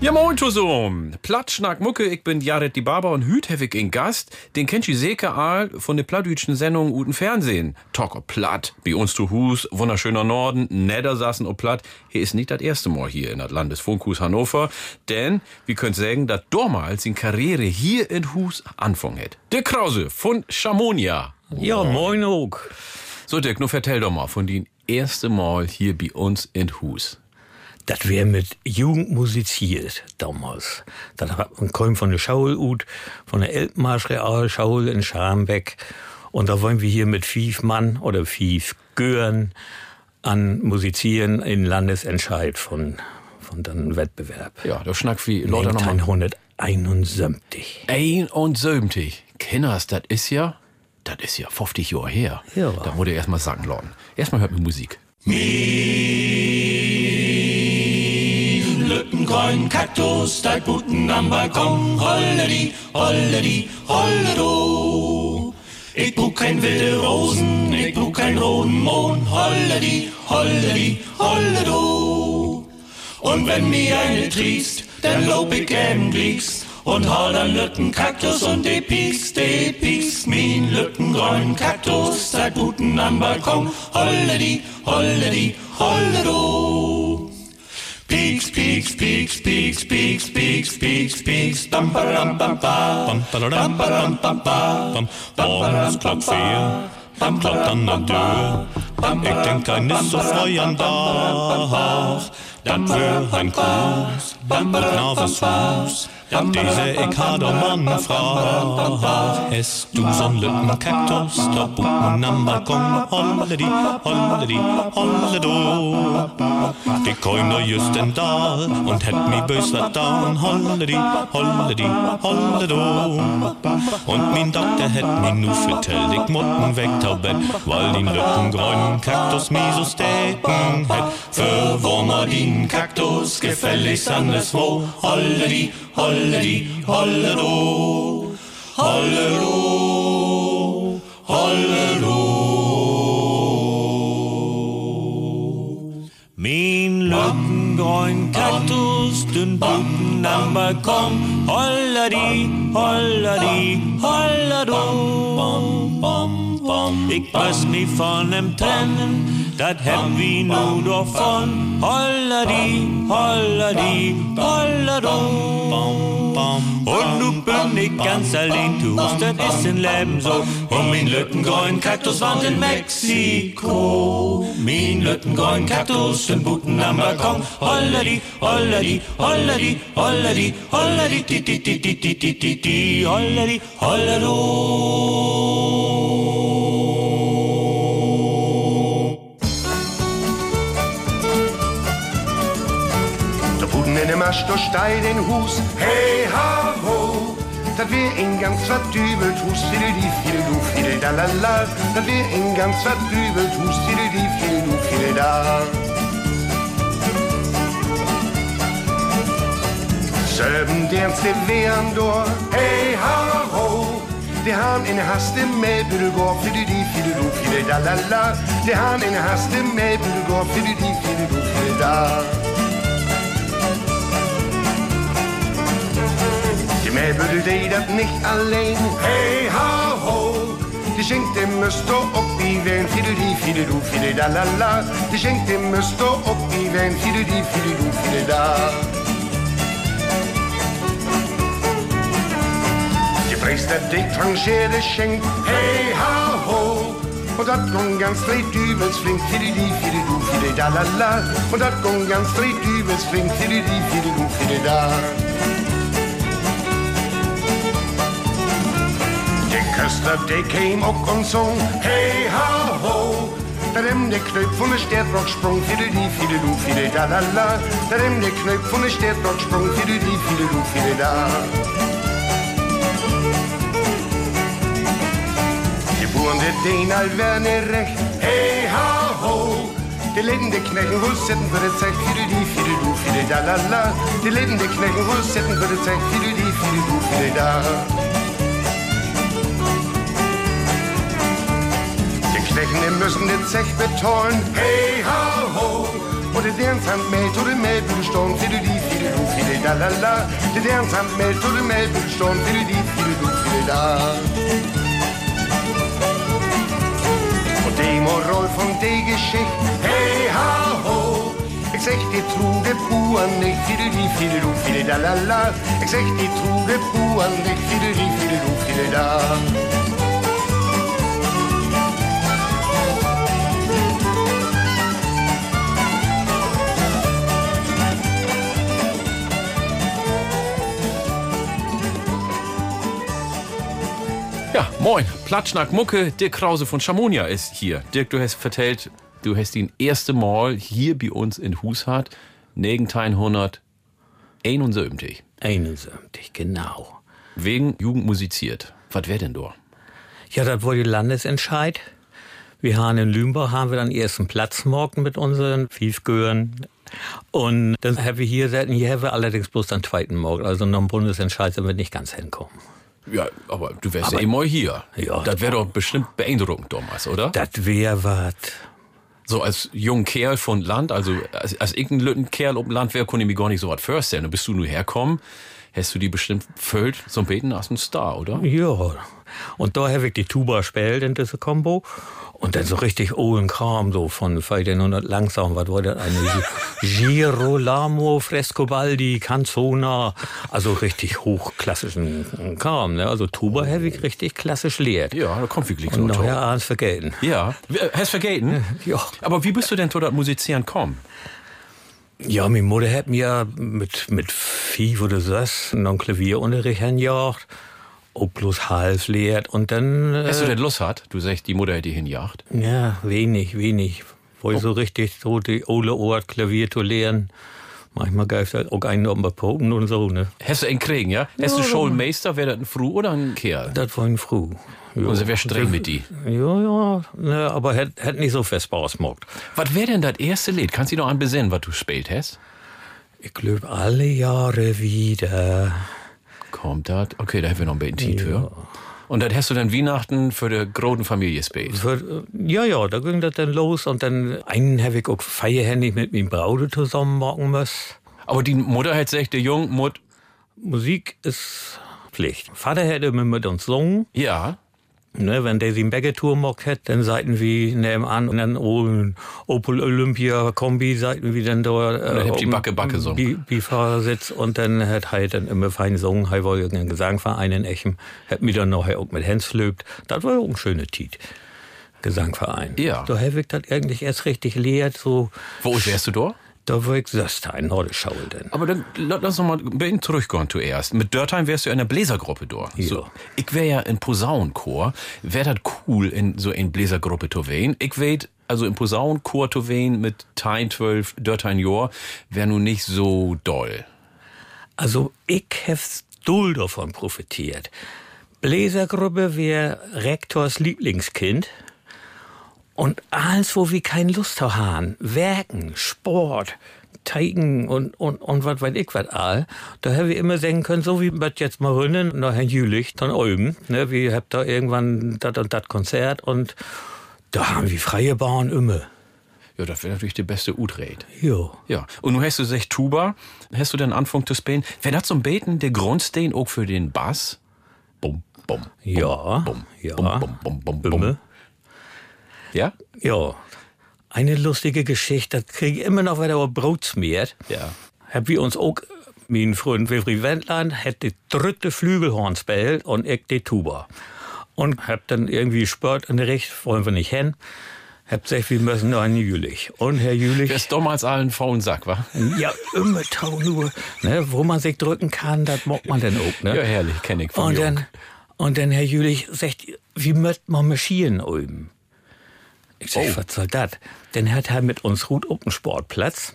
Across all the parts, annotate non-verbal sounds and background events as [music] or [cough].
Ja, moin zusammen. Plattschnack Mucke, ich bin Jared die Barber und hüt hef ich in Gast. Den kennt ihr sicher all von der plattdütschen Sendung Uten Fernsehen. Talk Platt, bei uns zu Hus, wunderschöner Norden, Nedersassen o Platt. Hier ist nicht das erste Mal hier in das Landesfunkhus Hannover, denn wir können sagen, dass damals in Karriere hier in Hus anfangen hat. Der Krause von Chamonia. Ja, moin auch. So, Dirk, nur vertell doch mal von den ersten Mal hier bei uns in Hus. Das wär mit Jugend musiziert damals. Das hat man von der Schaulhut, von der Elbmarsch Real Schaul in Scharmbeck. Und da wollen wir hier mit fief Mann oder fief Gören an musizieren in Landesentscheid von, von dann Wettbewerb. Ja, da schnack wie Leute nochmal. 1971. 71. Kenners, das ist ja, das ist ja 50 Jahre her. Ja. Da wurde erst mal sagen lassen. Erstmal hört man Musik grünen Kaktus, dein Puten am Balkon. Holle die, holle. Ich buch kein wilde Rosen, ich buch kein roten Mohn. Holle die, holle. Und wenn mir eine triest, dann lob ich im Griegs und hol an Lückenkaktus und de pieks, de pieks, min Lütten grünen Kaktus, seit Buten am Balkon, holle die, holle. Peaks, peaks, peaks, peaks, peaks, peaks, peaks, peaks, bum ba dum bum ba, bum ba dum bum bum ba, bum morgens klockan fyra, bum klockan är du, jag tänker inte så fröjan dag, det blir en kos, bum ba dum bum diese Ekadermann fragt, es du so'n lütten Kaktus, da bucht man am Balkon, holle die, holle die, holle do. Die Kölner just den da und hätt mich bös was da und holle die, holle die, holle do. Und mein Doktor hätt mich nur für ich mutten wegtaubet, weil den lütten grünen Kaktus mich so stecken hätt. Für wo ma den Kaktus gefälligst anderswo, holle die, holledi, holledo. Hollero, hollero. Min Lückengrün, Kaktus, den Buten am Balkon. Holledi, holledi, hollero. Ich muss mich von dem trennen, dat hätt wir nu davon. Holledi, holledi, hollero. Und nu bin ich ganz allein, du das ist ein Leben so. Und mein Lüttengrün Kaktus wohnt in Mexiko. Mein Lüttengrün Kaktus, den Buten am Balkon. Holledi, holledi, holledi, holledi, holledi, ti, ti, ti, ti, ti, ti, ti, ti, holledi, hollero. Buden in dem Asch, der Stein in Hus, hey ha ho. Dat wir in ganz verdübelt Hus, fiddel die, fiddel du, fiddel da la la. Dat wir in ganz verdübelt Hus, fiddel die, fiddel du, fiddel da. Söben derns de wären dor, hey ha ho. De han in haste Melbüttel går, fiddel die, fiddel du, fiddel da la la. De han in haste Melbüttel går, fiddel die, fiddel du, fiddel da. Mij bedoelde dat niet alleen. Hey, ha, ho. Die schenkt immers sto op die wijn. Fidelie, fideloe, fideda, la, la. Die schenkt immers sto op die wijn. Fidelie, fideloe, da. Je prijst dat ik trangeerde schenk. Hey, ha, ho. Und dat kon ganz straight die flink, die fididu, fidida, la la. Und dat kon ganz straight die flink, du, fididu, da. Cause the day came ook ons zong Hey ha ho. Der Daarin de kneuk van de sterdrok sprong Fiddeli, fiddeloo, fiddelala Daarin de kneuk der de sterdrok sprong Fiddeli, fiddeloo, fiddelala Je boeren dit der al werden ne recht. Hey ha ho. Die lebende Knecken husten würde zeigt viele die viele du viele da la la. Die lebende Knecken husten würde zeigt viele die viele du viele da. Die Knechten müssen den Zech betollen, hey ha ho. Und der Dernshand meldet oder meldet Sturm, viele die, viele du, viele da la la. Der Dernshand meldet oder meldet Sturm, viele die, du, viele da. Und die Moral von der Geschichte, hey ha ho. Ich sag die truge Buan nicht, viele die, viele du, viele da la la. Ich sag die truge Buan nicht, viele die, viele du, viele da. Ja, moin. Platschnack Mucke, Dirk Krause von Chamonia ist hier. Dirk, du hast vertellt, du hast ihn erste Mal hier bei uns in Hushardt, 1971. 71, genau. Wegen Jugend musiziert. Was wär denn da? Ja, das war die Landesentscheid. Wir haben in Lümbach haben wir dann ersten Platz morgen mit unseren Fiefgören. Und dann haben wir hier hier haben wir allerdings bloß den zweiten Morgen. Also noch ein Bundesentscheid sind wir nicht ganz hinkommen. Ja, aber du wärst Aber- ja immer hier. Ja. Das wäre doch bestimmt beeindruckend damals, oder? Das wär was. So als junger Kerl von Land, also als, als ich ein lütten Kerl auf dem Land wäre, konnte ich mir gar nicht so was vorstellen. Und bist du nur herkommen, hast du die bestimmt füllt zum Beten als ein Star, oder? Ja. Und da habe ich die Tuba gespielt in diese Combo. Und dann so richtig ohlen Kram, so von 1500 langsam, was war das? Eine Gi- Girolamo Frescobaldi, Canzona. Also richtig hochklassischen Kram, ne? Also Tuba habe ich richtig klassisch lehrt. Ja, da kommt wirklich Und so nachher abends vergelten. Ja, Äh, hast vergessen? Ja. Aber wie bist du denn zu das Musizieren gekommen? Ja, meine Mutter hat mir mit, mit fünf oder sechs noch Klavierunterricht hingejagt. Auch bloß halb lehrt. Und dann, Hast du äh, denn Lust hat? Du sagst, die Mutter hätte hinjagt. ja, wenig, wenig. Wo ich so richtig so die Ole Ort Klavier zu lernen. Manchmal geist halt auch einen den Poken und so, ne? Hast du einen kriegen, ja? Hast du Schulmeister, wäre das ein Frau oder ein Kerl? Das war ein Früh. Ja. Also wer streng mit die. Ja, ja, ne, aber hat, hat nicht so fest gemacht. Was wäre denn das erste Lied? Kannst du dich noch an besinnen, was du gespielt hast? Ich glaube, alle Jahre wieder. Kommt das? Okay, da haben wir noch ein bisschen Tiet für. Und das hast du dann Weihnachten für die großen Familie gespielt. Für, ja, ja, da ging das dann los und dann einen habe ich auch feierhändig mit meinem Braude zusammen machen müssen. Aber die Mutter hat gesagt, der Jung, Mut, Musik ist Pflicht. Vater hätte mit uns gesungen. ja, Ne, wenn der sie im Bäcketour mock hat, dann seiten wir nebenan und dann oh, Opel Olympia Kombi seiten wir dann da. Äh, ihr Backe, Backe. Bi Bifahrersitz und dann hat halt dann immer fein gesungen, halt war irgendein Gesangverein in Echem, hat mir dann nachher auch mit Hans flöbt. Das war ja auch ein schöner Tiet. Gesangverein. Ja. Da habe ich das eigentlich erst richtig lehrt, so, wo wärst du da? Da war ich Söstein, Nordeschaul denn. Aber dann la- lass uns mal ein bisschen zurückgehen zuerst. Mit Dörtheim wärst du in einer Bläsergruppe da. Ja. So, ich wäre ja in Posaunenchor. Wäre das cool, in so in Bläsergruppe zu wählen? Ich weet, also im Posaunenchor zu wählen mit Tein 12, Dörtheim Jor, wäre nun nicht so doll. Also ich habe doll davon profitiert. Bläsergruppe wäre Rektors Lieblingskind. Und alles, wo wir keine Lust haben, Werken, Sport, Teigen und, und, und was weiß ich was all, da haben wir immer sagen können, so wie wir jetzt mal rinnen, nach Herrn Jülich, dann oben, ne, wir habt da irgendwann dat und dat Konzert und da haben wir freie Bahn immer. Ja, das wäre natürlich der beste Utrate. Jo. Ja, und nun hast du gesagt Tuba, hast du dann Anfang zu spielen. Wäre das zum Beten der Grundstein auch für den Bass? Bum, bum, bum, Ja, bum, ja. bum, bum, bum, bum, bum. Immer. Ja? Ja, eine lustige Geschichte, das kriege ich immer noch, wenn er Brot schmiert. Ja. Hab wir uns auch, mein Freund Wilfried Wendland, hat die dritte Flügelhorn gespielt und ich die Tuba. Und hab dann irgendwie Sport in der Richt, wollen wir nicht hin. Hab gesagt, wir müssen noch einen Jülich. Und Herr Jülich, Wer ist damals allen faulen Sack, wa? ja, immer tau nur, ne, wo man sich drücken kann, das mag man dann auch, ne? Ja, herrlich, kenn ich von Und Jung. dann, und dann Herr Jülich sagt, wie möcht man marschieren oben? Ich sag, Oh. was soll das? Dann hat er mit uns Ruth auf dem Sportplatz.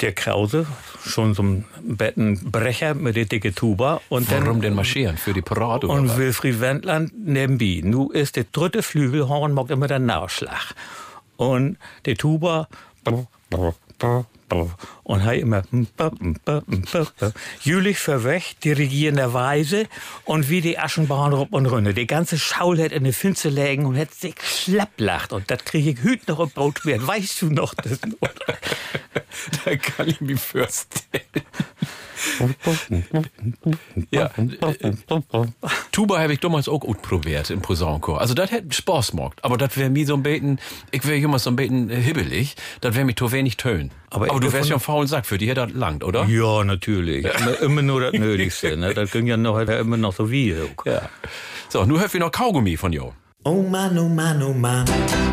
Der Krause, schon so ein Bettenbrecher mit der dicke Tuba. Und Warum dann, denn marschieren? Für die Parade oder und was? Wilfried Wendland nebenbei. Nu ist der dritte Flügelhorn, macht immer der Nachschlag. Und der Tuba, brr, brr, Und er immer Jülich verwächt, dirigierenderweise und wie die Aschenbahn rup und runter. Die ganze Schaul hätte in die Finze lägen und hätte sich schlapplacht. Und das kriege ich hüt noch im Brot schwer. Weißt du noch das? [laughs] da kann ich mich vorstellen. Ja, äh, Tuba habe ich damals auch gut probiert im Posaunenchor. Also das hätte Spaß gemacht. Aber das wäre mir so ein bisschen, ich wäre immer so ein bisschen hibbelig. Das wäre mir zu wenig Tönen. Aber, Aber du wärst ja ein faulen Sack, für die hätte das langt, oder? Ja, natürlich. Immer, immer nur das Nötigste. Ne? Das ging ja noch immer noch so wie. Ja. So, nun hört wir noch Kaugummi von Jo. Oh Mann, oh Mann, oh Mann,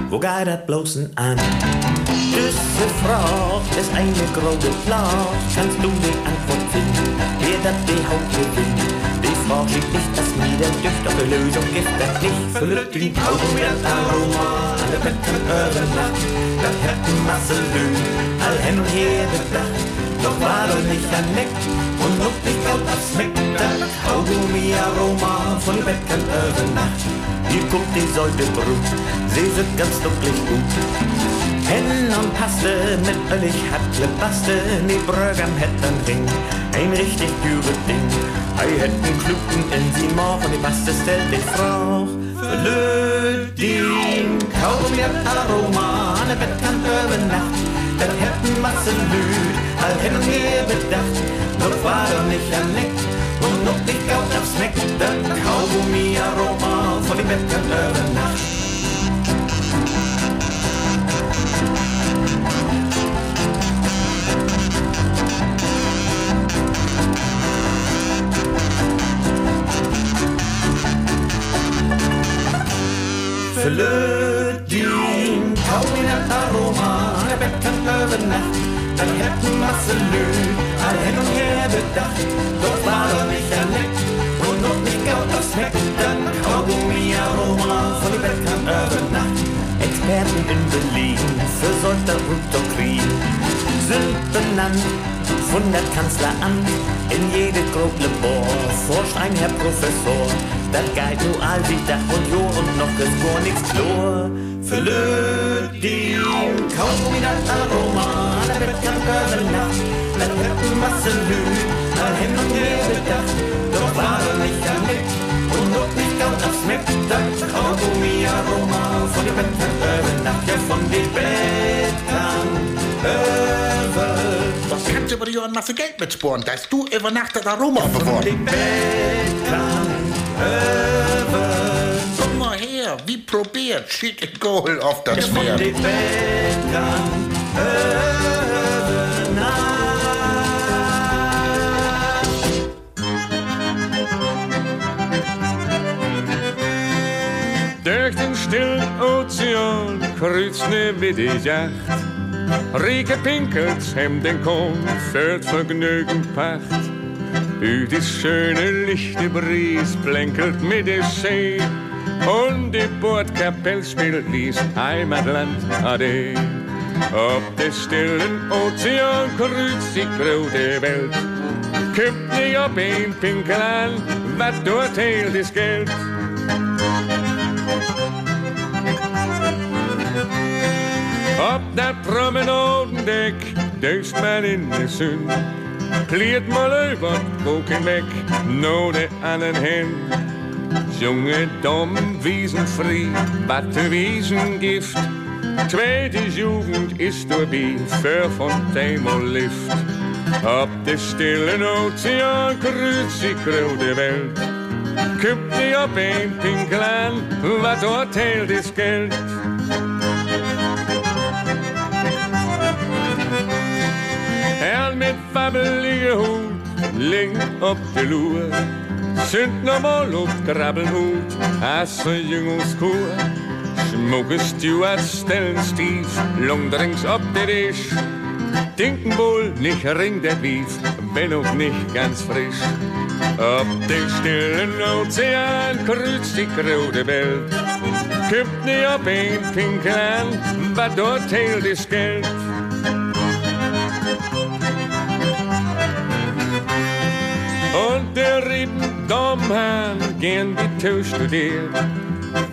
wo geht das bloß an? Diese Frage ist eine große Plage, kannst du die Antwort finden, wer das die Haut gewinnt? Die Frage liegt nicht, dass mir der Düft, doch die Lösung gibt das nicht. Verlöt die Kaugummi das Aroma, alle Betten eure Nacht, das hat ein Masse Lügen, all hin und her bedacht. Doch war doch nicht ein Neck und noch nicht gaut aufs Meck, das Kaugummi-Aroma von Betten eure Nacht. Ihr guckt, die sollte Brut, sie sind ganz dunklig gut. Hen und Paste mit Öllig hat Baste, die Brögern hätten Ring, ein richtig dürre Ding. Ei hätten Kluten in sie Mauch und die Paste stellt die Frau. Verlöt den Kaugummi Aroma, an der Bettkant über Nacht. Das hätten Massen lüd, all und her bedacht, doch war doch nicht ein Neck und noch nicht gaut aufs Neck, das Kaugummi-Aroma von dem Bettkant über Nacht. Verlöt din Kaugummi hat Aroma, der Bettkant über Nacht. Dann hätten Masse lüd, all hin und her bedacht, doch war doch nicht ein Leck und noch nicht gaut aufs Heck. Dann Kaugummi-Aroma von der Bettkant über Nacht. Experten in Berlin für Solter und Doktrin sind benannt von der Kanzleramt in jede Groblabor forscht ein Herr Professor. Das geht nur Dach und Jo und noch ist gar nichts Chlor. Verlöt die Kaugummi das Aroma, der Bett kann über Nacht. Das hat eine Masse Lüd, all hin und her bedacht. Doch war er nicht am Nick und noch nicht aufs Meck. Das Kaugummi-Aroma von dem Bett Nacht, ja von dem Bett kann über du die Jahren mal für Geld mitsporen, dass du über Nacht Aroma verworren? Komm mal her, wie probiert, schied in Goal auf das Pferd. Durch den stillen Ozean kreuzt ne witte Yacht. Rieke Pinkels hem den Vergnügen Pacht. Ut die schöne lichte Bries blänkelt mit der See und die Bordkapelle spielt dies Heimatland Ade. Auf der stillen Ozean kreuzt die große Welt. Kommt nicht ob ein Pinkel an, was dort hält ist Geld. Op dat promenadendek duist men in de zon. Kleert mal over boken weg, naar de anderen hen. Jonge dom, wiesen frei, wat te wezen gift. Tweede Jugend ist voorbij, voor Fontaine lift. Op de stille oceaan kruist die grote Welt. Kupt die op een pinkel aan, wat dort hält is Geld. Mit fabbelige Hut, ling op de loer. Sunt normaal op krabbelhoed, als een jongenskoer. Smoke Stewart stellen stief, longdrinks op de dish. Denken wohl nicht ring der Beef, bin auch nicht ganz frisch. Auf den stillen Ozean kreuzt die große Welt. Kippt nie auf ein Pinkel an, was dort hält ist Geld. Und der Rieben Domherrn gehen die Tau studiert.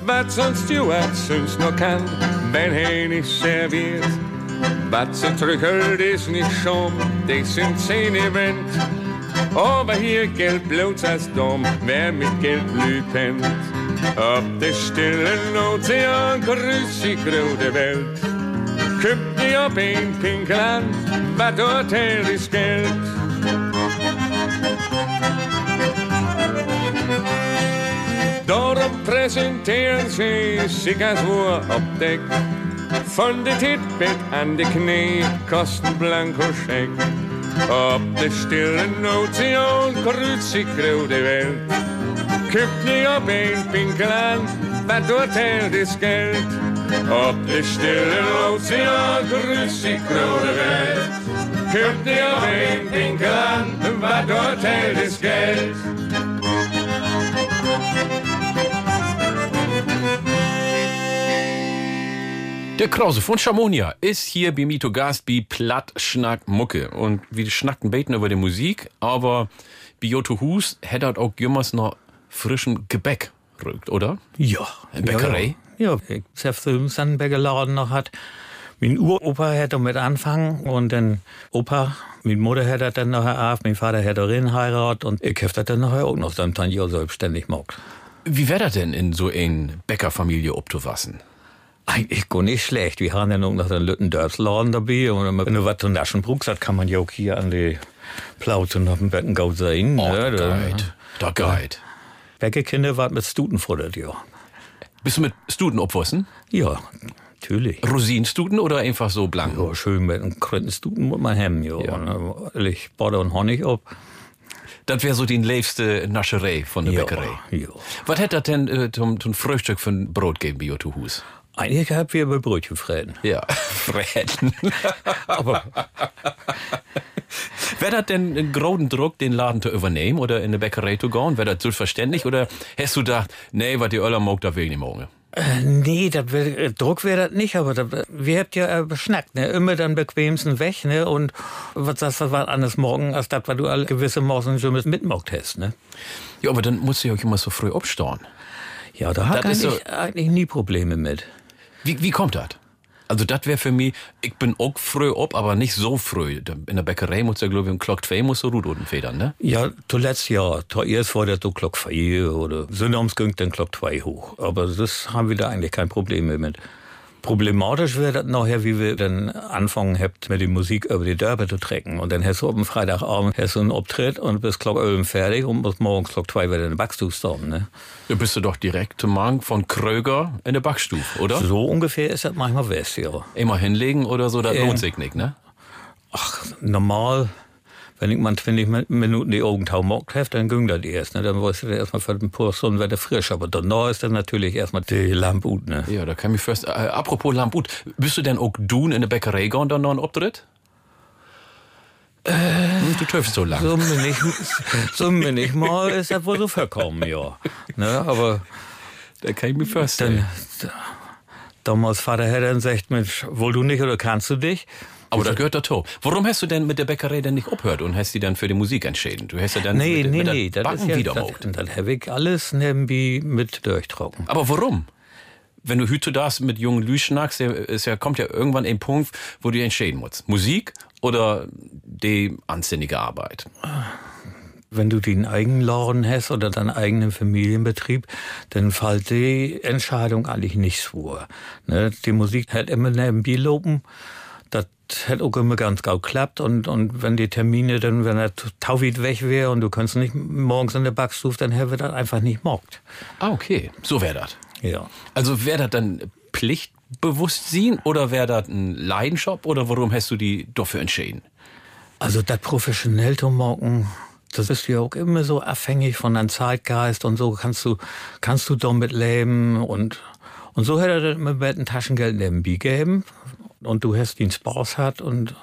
Was sonst Stewart sonst noch kann, wenn er nicht serviert. Was sie drückelt ist nicht schon, das sind Zähne Wind. Aber hier gilt bloß als dumm, wer mit Geld lügt. Auf der stillen Ozean grüßt die große Welt. Küppt die auf ein Pinkeland, was dort hält ist Geld. Sich als Uhr auf Deck. Von der Titbett an die Knie kosten Blankoscheck. Op de stille oceaan kreuzt zich grote Welt. Kippt niet op een pinkeland, wat dort hält ist Geld. Op de stille oceaan kreuzt zich grote Welt. Kippt niet op een pinkeland, wat dort hält ist Geld. Der Krause von Chamonia ist hier bei Mito Gast bei Platt Schnack Mucke. Und wir schnacken beten über die Musik, aber bei Joto Hus hätte auch jemals noch frischen Gebäck rückt, oder? Ja. Bäckerei? Ja, ja. ich selbst einen Bäckerladen noch hat. Mein Uropa hätte mit anfangen und dann Opa, meine Mutter hätte dann nachher auf, mein Vater hätte rein heiratet und ich hätte dann nachher auch noch dann Jahr selbstständig gemacht. Wie wäre das denn in so eine Bäckerfamilie obzuwassen? Eigentlich gar nicht schlecht. Wir haben ja noch einen Lütten Dörfsladen dabei. Und wenn du was zu naschen brauchst, das kann man ja auch hier an die Plaute und auf dem Becken gau sein. Oh, ne? da geht. Da geht. Bäckerkinder war mit Stuten futtert, ja. Bist du mit Stuten obwassen? Ja, natürlich. Rosinenstuten oder einfach so blank? Ja, schön mit einem Krötenstuten muss man haben, ja. Ja. Und, äh, ich Butter und Honig ab. Das wäre so die liebste Nascherei von der Ja, Bäckerei. ja. Was hätte das denn äh, zum, zum Frühstück für ein Brot geben bei Joto Hus? Eigentlich hab wir über Brötchen freden. Ja, [laughs] Fräten. [laughs] Aber Wäre das denn ein großen Druck, den Laden zu übernehmen oder in eine Bäckerei zu gehen? Wäre das selbstverständlich? Oder hast du gedacht, nee, was die Öller mag, da will ich nicht morgen? äh, nee, das wär, äh, Druck wäre das nicht, aber das, wir habt ja äh, beschnackt, ne? Immer dann bequemsten weg, ne? Und was das war anders morgen, als das, was du all gewisse Morgen schon mit mitmocht hast, ne? Ja, aber dann musst du ja auch immer so früh aufstehen. Ja, da hat ich eigentlich nie Probleme mit. Wie, wie kommt das? Also das wäre für mich, ich bin auch früh ab, aber nicht so früh. In der Bäckerei muss ja, glaube ich, um Glock 2 muss so Rudoten federn, ne? Ja, zuletzt ja. Zuerst war der so Glock 4 oder Sonnabends ging dann Glock 2 hoch. Aber das haben wir da eigentlich kein Problem mehr mit. Problematisch wäre das nachher, wie wir dann anfangen habt, mit der Musik über die Dörfer zu trecken. Und dann hast du am Freitagabend hast du einen Auftritt und bist Glock 11 fertig und bis morgens Glock 2 wieder in den Backstuf starten, ne? Da bist du doch direkt zum Magen von Kröger in der Backstuf, oder? So ungefähr ist das manchmal west, ja. Immer hinlegen oder so, das Ja. lohnt sich nicht, ne? Ach, normal, wenn ich mal 20 Min- Minuten die Augen taumockt habe, dann ging das erst. Ne? Dann weißt du erstmal für den paar Stunden wieder frisch. Aber danach ist dann natürlich erstmal die Lampe gut. Ne? Ja, da kann mich fast. Äh, apropos Lambut, bist du denn auch du in der Bäckerei gehen, dann noch einen Auftritt? Äh, du töfst so lang. So bin ich, so bin ich mal, ist das wohl so verkommen, ja. Ne? Aber Da kann ich mich fast. dann, damals Vater hätte dann gesagt, Mensch, wohl du nicht oder kannst du dich? Aber das gehört dazu. Warum hast du denn mit der Bäckerei denn nicht aufgehört und hast die dann für die Musik entschieden? Du hast ja dann Nee, mit, nee, mit nee, das Backen ja, wieder das, das habe ich alles nebenbei mit durchtrocken. Aber warum? Wenn du heute das mit jungen Lü schnackst, ist ja, kommt ja irgendwann ein Punkt, wo du entscheiden musst. Musik oder die anständige Arbeit? Wenn du den eigenen Laden hast oder deinen eigenen Familienbetrieb, dann fällt die Entscheidung eigentlich nicht vor. Ne? Die Musik hat immer nebenbei lopen. Hat auch immer ganz gut geklappt. Und, und wenn die Termine dann, wenn er taufit weg wäre und du kannst nicht morgens in der Backstuf, dann hätte das einfach nicht mockt. Ah, okay. So wäre das. Ja. Also wäre das dann Pflichtbewusstsein oder wäre das ein Leidenschaft oder warum hast du die dafür entschieden? Also das professionell zu machen, das ist ja auch immer so abhängig von deinem Zeitgeist und so kannst du, kannst du damit leben und, und so hätte er dann immer mit dem Taschengeld nebenbei gegeben und du hast den Spaß hat und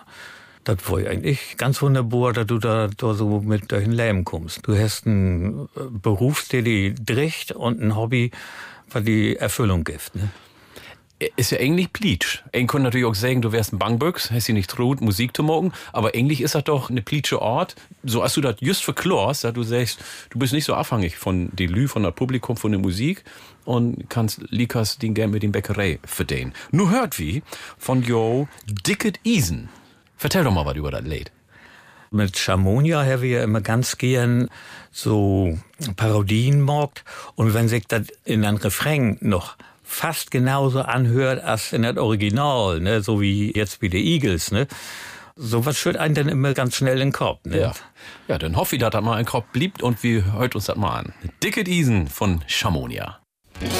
das war eigentlich ganz wunderbar, dass du da, da so mit durch ein Leben kommst. Du hast einen äh, Beruf, der die dricht und ein Hobby, was die Erfüllung gibt. Ne? ist ja eigentlich Pleatsch. Ein könnte natürlich auch sagen, du wärst ein Bangböcks, hast sie nicht traut, Musik zu machen, aber eigentlich ist das doch eine Pleatsche Ort. So als du das just verklorst, dass du sagst, du bist nicht so abhängig von die Lü, von der Publikum, von der Musik und kannst Likas den gern mit dem Bäckerei verdienen. Nur hört wie von Jo Dicket Isen. Vertell doch mal was über das Lied. Mit Chamonia haben wir immer ganz gern so Parodien gemacht. Und wenn sich das in ein Refrain noch fast genauso anhört als in das Original, ne? so wie jetzt wie die Eagles, ne? Sowas führt einen dann immer ganz schnell in den Kopf. Ne? Ja. ja, dann hoffe ich, dass das mal ein Kopf blieb und wir hört uns das mal an. Dicket Isen von Chamonia. Liegt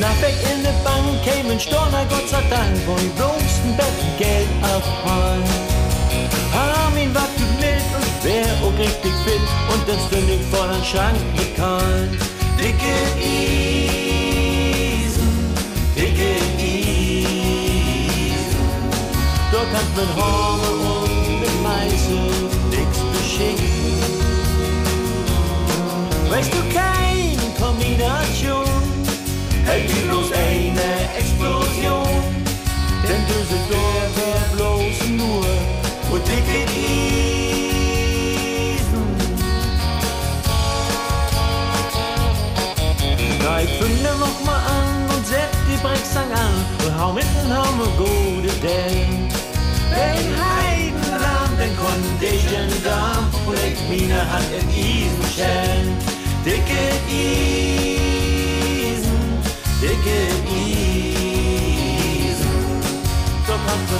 nach weg in de Bank, kämen Storner, Gott sei Dank, wo die bloßen Betten Geld abholen. Armin war du mild und wär auch richtig fit und das ständig vor den Schrank bekannt. Dicke Isen. Dort kannst mit Horme meine Hand in Isen stellen. Dicke Isen, dicke Isen. So kannst du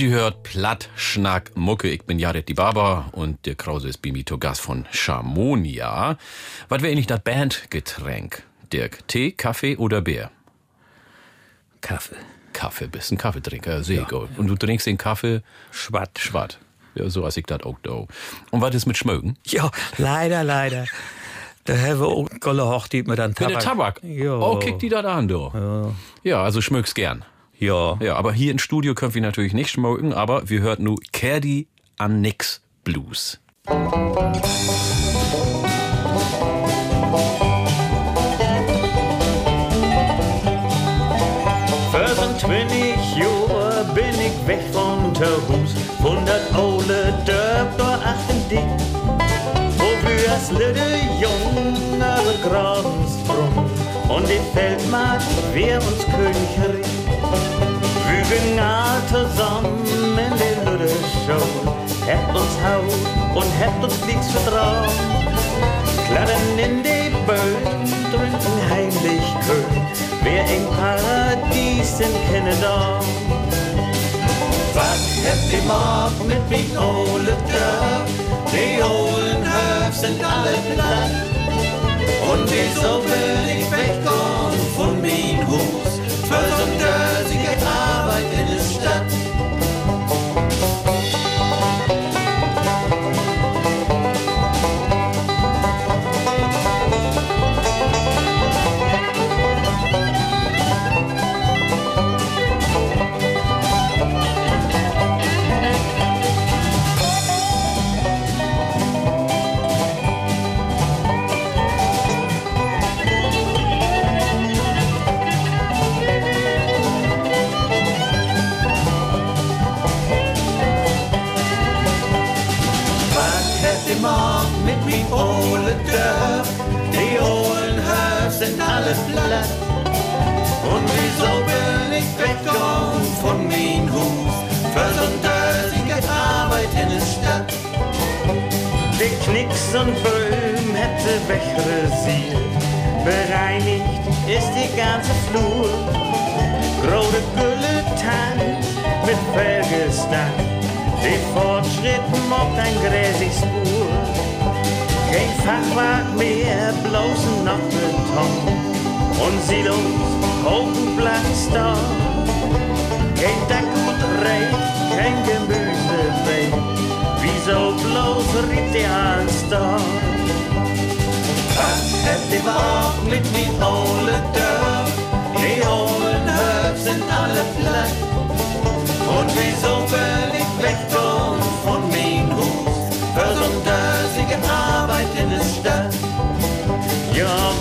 Ihr hört Platt, Schnack, Mucke. Ich bin Jared die Barber und der Krause ist Bimito Gas von Charmonia. Was wäre eigentlich das Bandgetränk? Dirk, Tee, Kaffee oder Bier? Kaffee. Kaffee, bist ein Kaffeetrinker, sehe ich. auch. Und du trinkst den Kaffee Schwatt. schwatt. Ja, so als ich das auch do. Und was ist mit Schmögen? Ja, leider, leider. Da haben wir auch Golle mit einem Mit Tabak. der Tabak? Ja. Oh, kick die das an, du. Ja. Ja, also schmögst gern. Ja. Ja, aber hier im Studio können wir natürlich nicht schmoken, aber wir hört nu Caddy an Nix Blues. 25 Jahre bin ich weg von der Hus, von dat oude Dorp door achter die. Wo wir als lille Jung nach Graben sprung und die Feldmark wer uns Königreich. All zusammen in die lille Show, hebt uns Haut und hebt uns nichts vertraut. Kladden in die Böen, trinken heimlich Köln, wer im Paradies in Canada. Was habt ihr Mark mit mich ole Dörr? Die hohlen Höf sind alle platt. Und wieso will ich wegkommen von mein Hus? Und wieso bin ich weggegangen von mein Hus? Für so dösige Arbeit in der Stadt. Die Knicks und Böhm hätte wegrasiert. Bereinigt ist die ganze Flur. Rote Gülle Tank mit Felgestang. Die Fortschritt mobbt ein gräsig Spur. Kein Fachwerk mehr, bloß noch Beton. Und Hogenblattstau. Kein Deck und Reh, kein Gemüsebeet. Wieso bloß der Alstor? Was hätt ihr Morgen mit mi Ole Dörr? Die Ohlenhöf sind alle platt. Und wieso will ich wegkommen von mein Hus? Für so dösige Arbeit in der Stadt.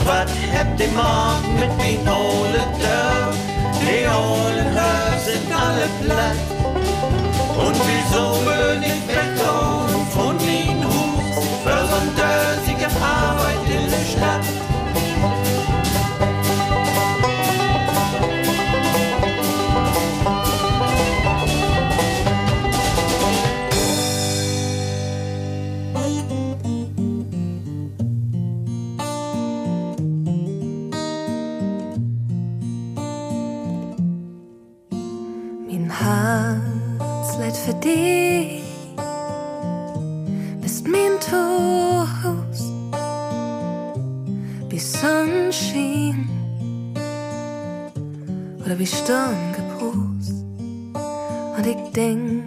Ja, was habt ihr morgen mit mi Ole Dörr? Die Ohlenhöf sind alle platt. Und wieso will ich wegkommen von mein Hus? Für so dösige Arbeit in der Stadt. Bist mein Toast, wie Sonnenschein oder wie Sturmgebrust. Und ich denk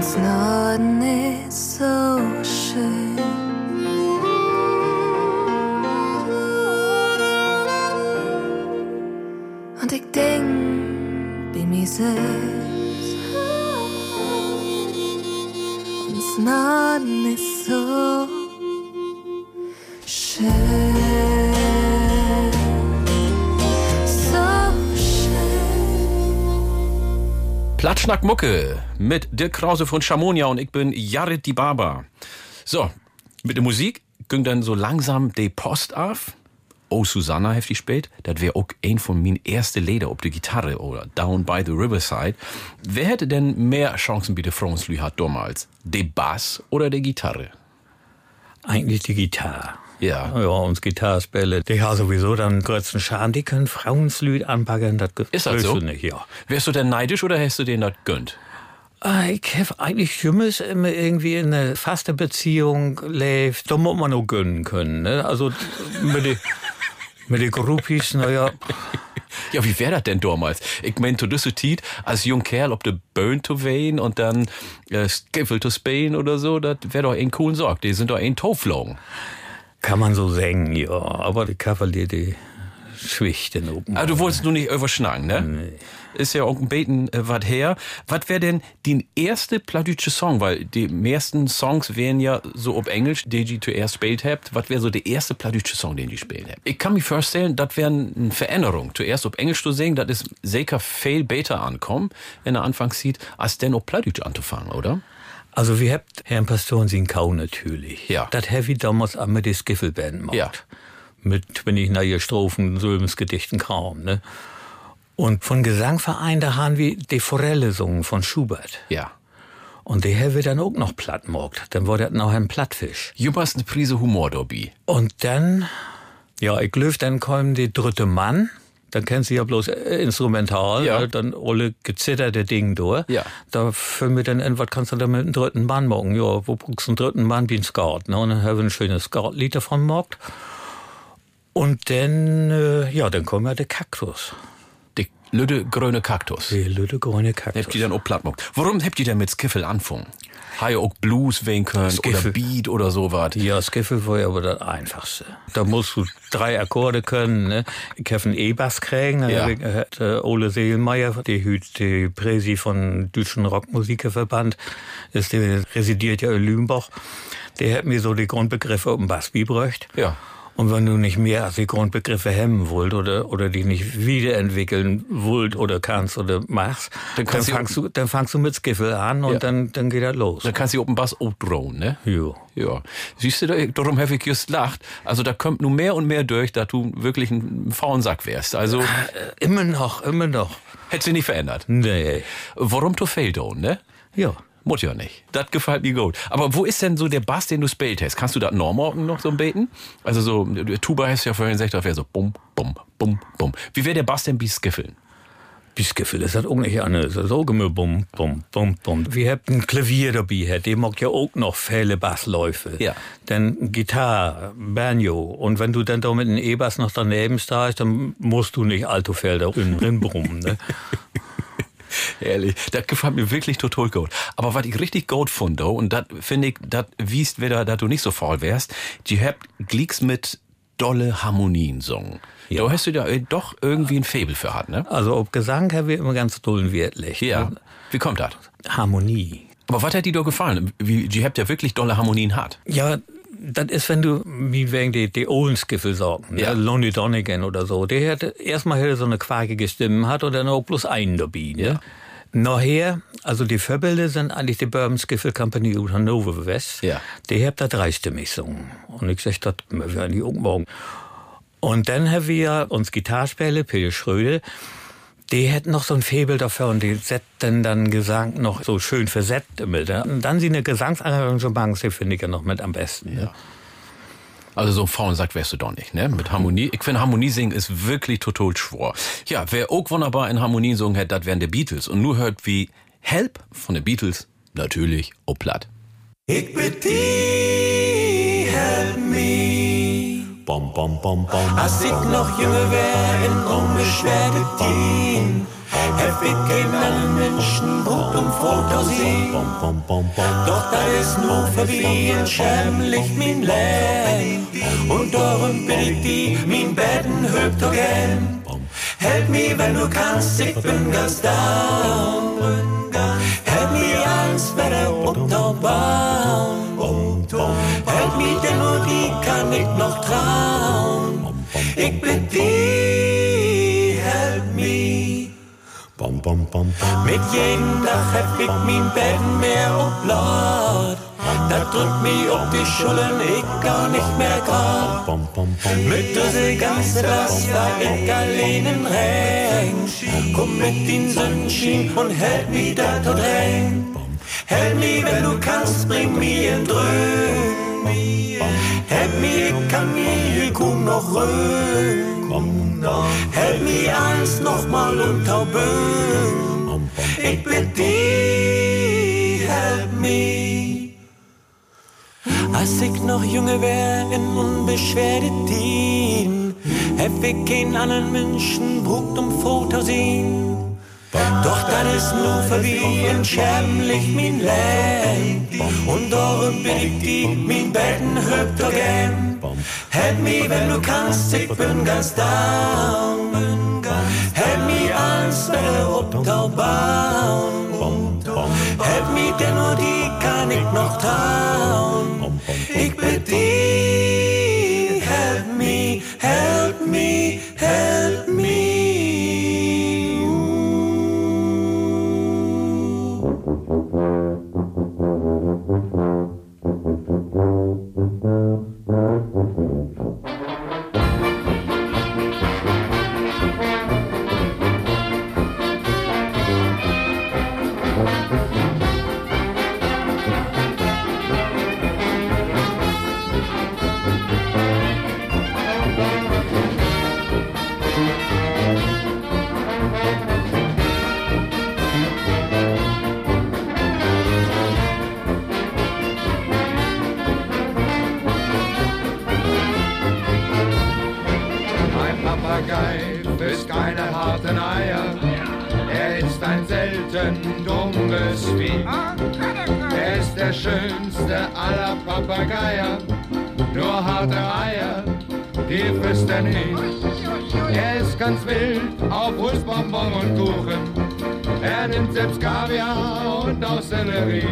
Ans Norden ist so schön. Und ich denk wie mich selbst. Ans Norden ist so Platschnack Mucke mit Dirk Krause von Chamonia und ich bin Jared die Barber. So, mit der Musik ging dann so langsam die Post auf. Oh, Susanna heftig spät. Das wäre auch ein von meinen ersten Lieder ob die Gitarre oder Down by the Riverside. Wer hätte denn mehr Chancen bei der Franslü hat damals? Der Bass oder die Gitarre? Eigentlich die Gitarre. Ja. Ja, uns Gitarrespieler, die haben sowieso dann größten Schaden, die können Frauenslüd anpacken, das Ist das so? du nicht, ja. Wärst du denn neidisch oder hast du den das gönnt? Ah, Ich habe eigentlich Schlimmes immer irgendwie in eine faste Beziehung lebt. Da muss man auch gönnen können. Ne? Also mit den mit den Groupies, naja, [laughs] Ja, wie wär das denn damals? Ich mein, du düsse Tiet als jung Kerl ob de Böen zu wehen und dann äh, Skiffel zu Spain oder so, das wär doch ein coolen Sorg. Die sind doch ein Toflogen. Kann man so singen, ja. Aber die Kavalier, die schwichten oben. Ah, du wolltest nur nicht überschnacken, ne? Ist ja auch ein Beten äh, wat her. Was wär denn den erste plattdeutsche Song? Weil die meisten Songs wären ja so ob Englisch, die ihr zuerst spielt habt. Was wär so der erste plattdeutsche Song, den ihr spielt habt? Ich kann mir vorstellen, das wäre eine Veränderung. Zuerst ob Englisch zu singen, das ist sicher viel besser ankommen in der Anfangszeit, als denn ob Plattdeutsch anzufangen, oder? Also wir habt Herrn Pastor in Kau natürlich. Ja. Das Heavy damals auch mit der Skiffelband gemacht. Ja. Mit, wenn ich nach ihr Strophen, Sülmensgedichten kam, ne? Und von Gesangverein, da haben wir die Forelle sungen von Schubert. Ja. Und die haben wir dann auch noch platt gemacht. Dann war das noch ein Plattfisch. Du hast eine Prise Humor dabei. Und dann, ja, ich löf, dann kommen die dritte Mann. Dann kennst du ja bloß äh, instrumental, Ja. dann alle gezitterte Ding durch. Ja. Da füllen wir dann, was kannst du da mit dem dritten Mann machen? Ja, wo brauchst du einen dritten Mann wie ein Skat? Ne? Und dann haben wir ein schönes Skatlied davon gemacht. Und dann, äh, ja, dann kommen ja der Kaktus. Die lüde grüne Kaktus. Die lüde grüne Kaktus. Habt ihr dann auch platt gemacht? Warum habt ihr denn mit Skiffel anfangen? Ihr auch Blues wählen können Skiffle. oder Beat oder sowas? Ja, Skiffle war ja aber das Einfachste. Da musst du drei Akkorde können. Ne? Ich habe einen E-Bass kriegen. Ja. Hat, äh, Ole Seelmeier, die hüt die Präsi von Deutschen Rockmusikerverband, ist, der residiert ja in Lümbach. Der hat mir so die Grundbegriffe auf dem Bass beigebracht. Ja. Und wenn du nicht mehr als die Grundbegriffe hemmen wollt oder, oder die nicht wiederentwickeln wollt oder kannst oder machst, Dann dann, fangst, du, dann fangst du mit Skiffle an und Ja. dann, dann geht das los. Dann kannst du dem Bass auch drohen, ne? Jo. Ja. Siehst du, da- darum habe ich just lacht. Also da kommt nur mehr und mehr durch, dass du wirklich ein faulen Sack wärst. Also, Immer noch, immer noch. hätte sich nicht verändert. Nee. Warum du Feldon, ne? Ja. Muss ja nicht. Das gefällt mir gut. Aber wo ist denn so der Bass, den du spielt hast? Kannst du das Normorten noch so beten? Also so, Tuba hast du ja vorhin gesagt, das wäre so bum, bum, bum, bum. Wie wäre der Bass denn wie Skiffeln? Biskefel, das hat auch nicht anders. Das ist auch immer bum, bum, bum, bum. Wir haben ein Klavier dabei, der macht ja auch noch viele Bassläufe. Ja. Dann Gitarre, Banjo. Und wenn du dann da mit einem E-Bass noch daneben stehst, dann musst du nicht Altofelder drin brummen, ne? [laughs] Ehrlich, das gefällt mir wirklich total gut. Aber was ich richtig gut fand, und das finde ich, das wiest wieder, dass du nicht so faul wärst, die habt Glicks mit dolle Harmonien sungen. Ja. Da hast du da äh, doch irgendwie ein Faible für hat, ne? Also ob Gesang haben wir immer ganz dollen Wert legt. Ja. Wie kommt das? Harmonie. Aber was hat dir da gefallen? Wie, die habt ja wirklich dolle Harmonien hat. Ja, das ist, wenn du, wie wegen die, die Ohlenskiffel sagen, Ja. ja. Lonely Donegan oder so, der hat erstmal hätte so eine quakige Stimme hat und dann auch bloß einen dabei, ne? Ja. Nachher, also die Vorbilder sind eigentlich die Bourbon Skiffle Company aus Hannover West. Ja. Die habt da dreistimmig gesungen. Und ich sag, das wir werden die auch morgen. Und dann haben wir uns Gitarrspieler, Peter Schröde, die hätten noch so ein Faible dafür und die setzen dann Gesang noch so schön versetzt mit. Ne? Und dann sie eine Gesangsarrangement, die finde ich ja noch mit am besten. Ne? Also so faulen Sack wärst du doch nicht, ne? Mit Harmonie. Ich finde, Harmonie singen ist wirklich total schwor. Ja, wer auch wunderbar in Harmonie gesungen hätte, das wären die Beatles. Und nur hört wie Help von den Beatles, natürlich, oh platt. Ik bitte die, help me. Bom, bom, bom, bom. Als ik nog jonger wär in onbeschwerde Tien, heb ik geen anderen Menschen Brot um Foto zien. Doch da ist nur und schämlich mein Leben. Und darum bin ich die, mein Betten hübt again. Help me, wenn du kannst, ich bin ganz down. Help me, alles wieder unterbauen. Denn nur die kann ich noch trauen. Ich bitte die, help me. Bom, bom, bom. Mit jedem Tag hab ich mein Bett mehr oblaut. Da drückt mich auf die Schultern, ich gar nicht mehr grad. Mit diese ganze Last war ich allein im Regen. Komm mit den Sonnenschein und hält mich da tot rein. Help me, wenn du kannst, bring mir in Dröhn. Help me, ich kann mir kaum noch röhn. Help me eins nochmal unter Böen. Ich bitte die, help me. Als ich noch junge wär in unbeschwerde Tien, hab ich keinen anderen Menschen brucht um Foto sehen. Doch dann ist nur vorbei schämlich mein Leben. Und darum bin ich die, mein Betten hübt again. Help me, wenn du kannst, ich bin ganz down. Help me, alles wieder obtaubauen. Help me, denn nur die kann ich noch trauen. Ich bitte die, help me, help me, help me. Ganz wild auf Wurstbonbon und Kuchen. Er nimmt selbst Kaviar und auch Sellerie.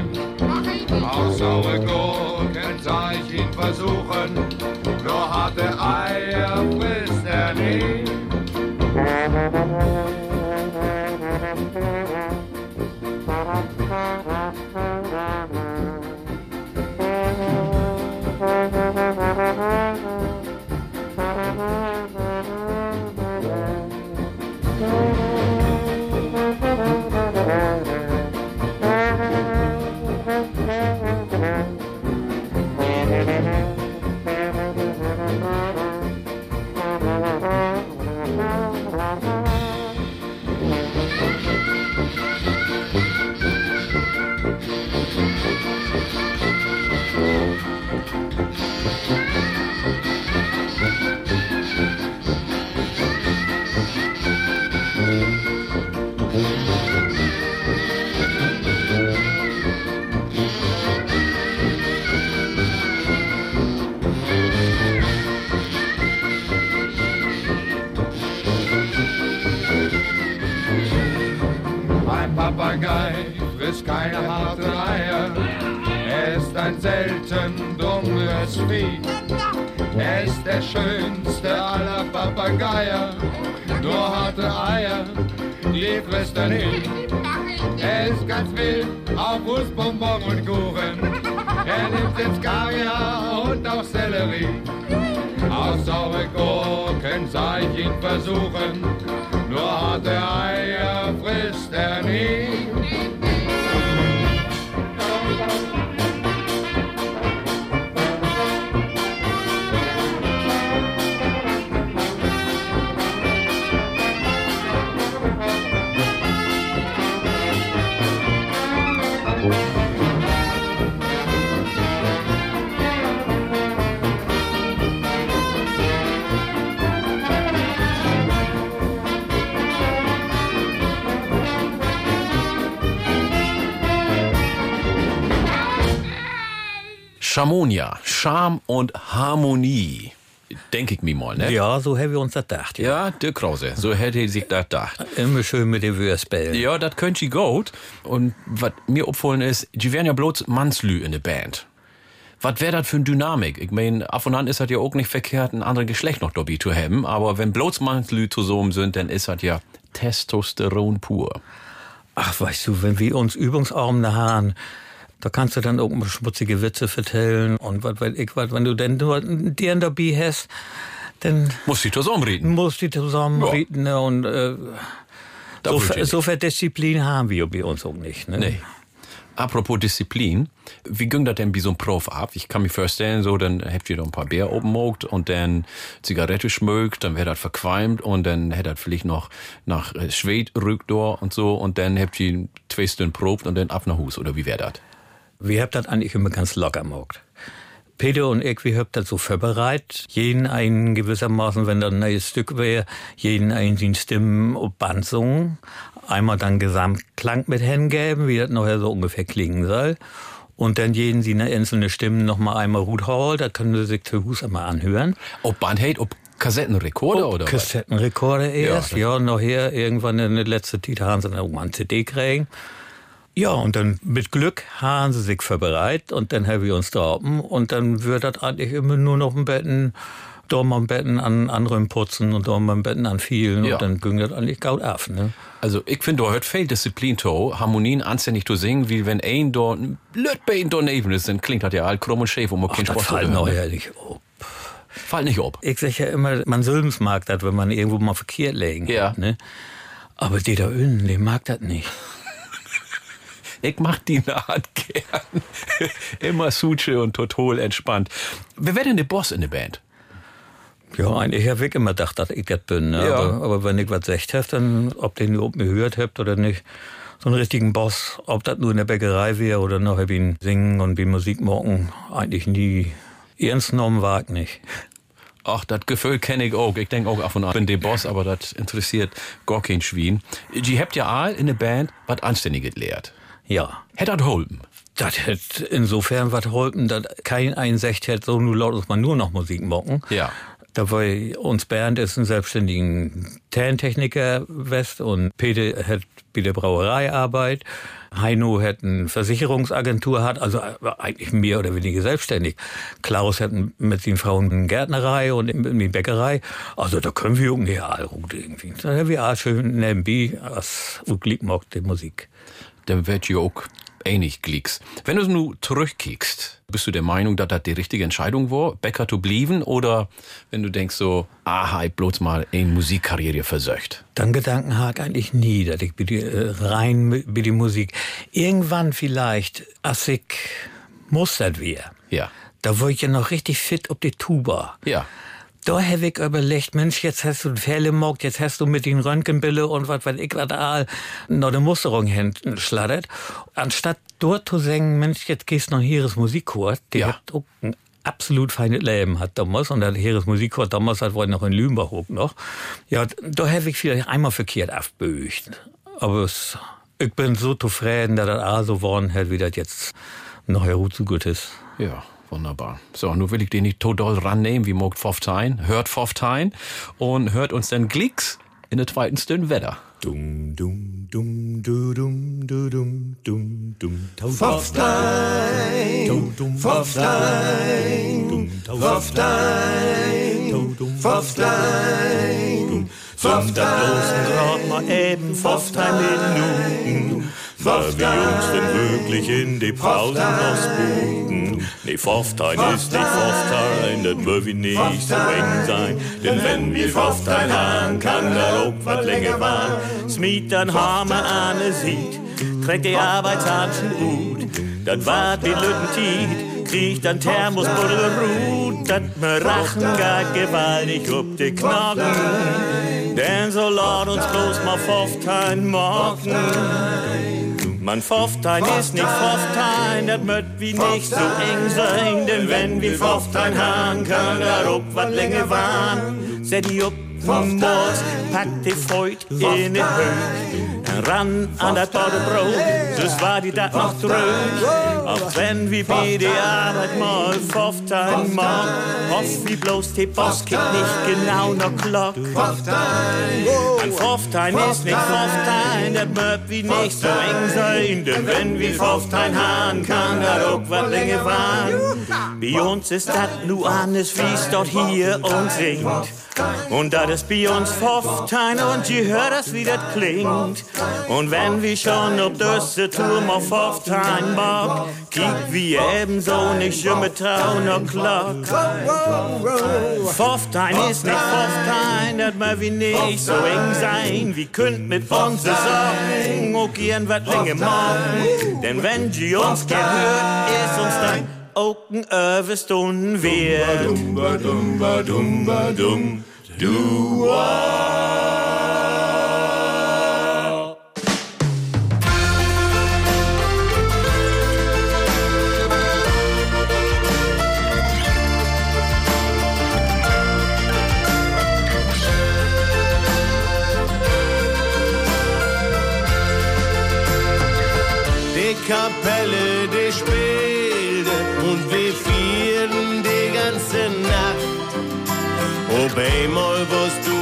Charme und Harmonie. Denke ich mir mal, ne? Ja, so haben wir uns das gedacht. Ja, der Krause, so hätte ich sich das gedacht. Immer schön mit den Würspellen. Ja, das könnte ich gut. Und was mir aufgefallen ist, die wären ja bloß Mannslü in der Band. Was wäre das für eine Dynamik? Ich meine, ab und an ist das ja auch nicht verkehrt, ein anderes Geschlecht noch dabei zu haben. Aber wenn bloß Mannslü zusammen sind, dann ist das ja Testosteron pur. Ach, weißt du, wenn wir uns übungsarm da haben, da kannst du dann irgendwo schmutzige Witze vertellen und was weiß ich was. Wenn du denn nur dir dabei hast, dann Muss die zusammenreden. musst du zusammenreden ne, und äh, Da so, so viel Disziplin haben wir bei uns auch nicht. Ne? Nee. Apropos Disziplin, wie ging das denn wie so ein Prof ab? Ich kann mir vorstellen, so, dann habt ihr da ein paar Bier oben mogt und dann Zigarette schmögt, dann wäre das verqualmt und dann hätte das vielleicht noch nach äh, Schwed rückt und so und dann habt ihr zwei Stunden probt und dann ab nach Hus, oder wie wäre das? Wir haben das eigentlich immer ganz locker gemacht. Peter und ich, wir haben das so vorbereitet. Jeden einen gewissermaßen, wenn das ein neues Stück wäre, jeden einen seine Stimmen auf Band singen. Einmal dann Gesamtklang mit hingeben, wie das nachher so ungefähr klingen soll. Und dann jeden seine einzelne Stimmen noch mal einmal gut holen. Da können sie sich zu Hus einmal anhören. Ob Bandhate, ob Kassettenrekorder oder was? Kassettenrekorder erst, das- ja, nachher irgendwann in der letzten Zeit haben sie dann ein CD kriegen. Ja, und dann mit Glück haben sie sich vorbereitet und dann haben wir uns da oben und dann wird das eigentlich immer nur noch ein Betten, da mal ein Betten an anderen putzen und da mal ein Betten an vielen Ja. und dann ging das eigentlich gut auf, ne? Also, ich finde, da hört viel Disziplin to, Harmonien anständig zu singen, wie wenn ein dort ein blöd bei ein daneben ist, dann klingt das ja all krumm und schäf und man zu hören, nachher ne? nicht auf. Fall nicht ob. Ich sag ja immer, man Sülms mag das, wenn man irgendwo mal verkehrt legen Ja. hat, ne? Aber die da unten, die mag das nicht. Ich mach die Art [laughs] gern. Immer Suche und total entspannt. Wer wäre denn der Boss in der Band? Ja, eigentlich habe ich immer gedacht, dass ich das bin. Ne? Ja. Aber, aber wenn ich was gesagt habe, dann, ob den überhaupt mir gehört habt oder nicht, so einen richtigen Boss, ob das nur in der Bäckerei wäre oder noch wie Singen und wie Musik machen, eigentlich nie ernst genommen war ich nicht. Ach, das Gefühl kenne ich auch. Ich denke auch ab und an, ich bin der Boss, aber das interessiert gar kein Schwein. Die habt ja all in der Band was Anständiges lehrt. Ja. Hätte das holpen? Das hätte insofern was geholfen, dass kein Einsicht hätte, so nur laut, dass man nur noch Musik machen. Ja. Da war uns Bernd ist ein selbstständigen Tantechniker West und Peter hat bei der Brauerei Arbeit. Heino hat eine Versicherungsagentur hat, also eigentlich mehr oder weniger selbstständig. Klaus hat mit seinen Frauen eine Gärtnerei und eine Bäckerei. Also da können wir irgendwie all gut irgendwie. Da haben wir auch schön nebenbei, als Glück macht die Musik. Dann wird ja auch ähnlich Glicks. Wenn du nu zurückkickst, bist du der Meinung, dass das die richtige Entscheidung war, Bäcker zu blieben? Oder wenn du denkst so, ah, ich bloß mal eine Musikkarriere versöcht? Dann Gedanken ich eigentlich nie, dass ich äh, rein mit die Musik. Irgendwann vielleicht, als ich mustert wäre. Ja. Da war ich ja noch richtig fit ob die Tuba. Ja. Da habe ich überlegt, Mensch, jetzt hast du Fälle mockt, jetzt hast du mit den Röntgenbille und was weiß ich was all noch eine Musterung hinschlattert. Anstatt dort zu sagen, Mensch, jetzt gehst du noch hier ins Musikchor, die Ja. hat auch ein absolut feines Leben hat damals und der Heeres Musikchor damals hat war noch in Lümbach auch noch. Ja, da habe ich vielleicht einmal verkehrt aufbücht. Aber es, ich bin so zufrieden, dass das auch so geworden hat, wie das jetzt nachher gut so gut ist. Ja, wunderbar. So, nun will ich den nicht total rannehmen, wie mogt Pfofftein. Hört Pfofftein und hört uns dann Glicks in der zweiten Stunde Wetter. Dum, dum, dum, du, dum, du, dum, dum, dum, tau, Pfofftein, Dum, dum, Pfofftein, dum, tau, Pfofftein, tau, dum, Der. Weil wir uns denn wirklich in die Pausen ausbuten. Nee, Pfofftein ist nicht Pfofftein, das will wir nicht so eng sein. Denn wenn wir Pfofftein haben, kann auch was länger waren. Smiet dann Hammer an sieht, trägt die Arbeitshandschuhe gut. Das war die Lüttentiet, kriegt dann Thermosbuddel ruht. Dat me Rachen geht gewaltig ob die Knochen. Denn so laut uns bloß mal Pfofftein morgen. Man Pfofftein ist nicht Pfofftein, das möt wie nicht so eng sein. Denn wenn wir Pfofftein haben, kann da auch was länger waren. Seh die up muss, packt die Freud in die Höhe. Ran an das Butterbrot, das war die dat noch drög. Auch wenn wir bei der Arbeit mal Pfofftein mag, hoff wie bloß die Boss kickt nicht genau noch Glock. Ein Pfofftein ist nicht Pfofftein, das mögt wie nicht so eng sein, denn wenn wir Pfofftein haben, kann das auch was länger waren. Bei uns ist das nur anders, wie's dort hier und singt. Und das ist bei uns Pfofftein und ihr hört das, wie das klingt. Und wenn wir schon auf diese Tour mal Pfofftein mag, kiek wir ebenso nicht schon mit Trauen und Glock. Pfofftein ist nicht Pfofftein, das mal wie nicht so eng sein. Wir könnt mit uns auch gern was länger machen. Denn wenn sie uns gehört, ist uns dann auch ein Överstunden wert. Dumba, dumba, dumba, dum, du Die Kapelle, die spielte und wir vierten die ganze Nacht. Ob einmal wirst du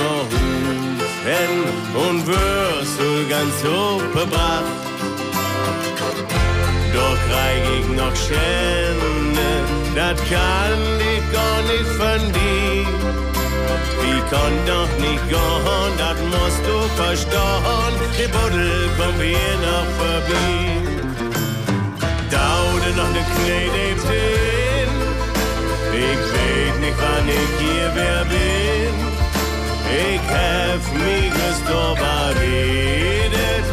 noch rufen und wirst du ganz hochgebracht. Doch krieg ich noch Schände, das kann ich gar nicht dir. Ich kann doch nicht gehen, das musst du verstehen. Die Buddel kommt hier noch vorbei. Daude noch ne Knedeptin. Ich weet nicht, wann ich hier wer bin. Ich hab mich gestorben redet.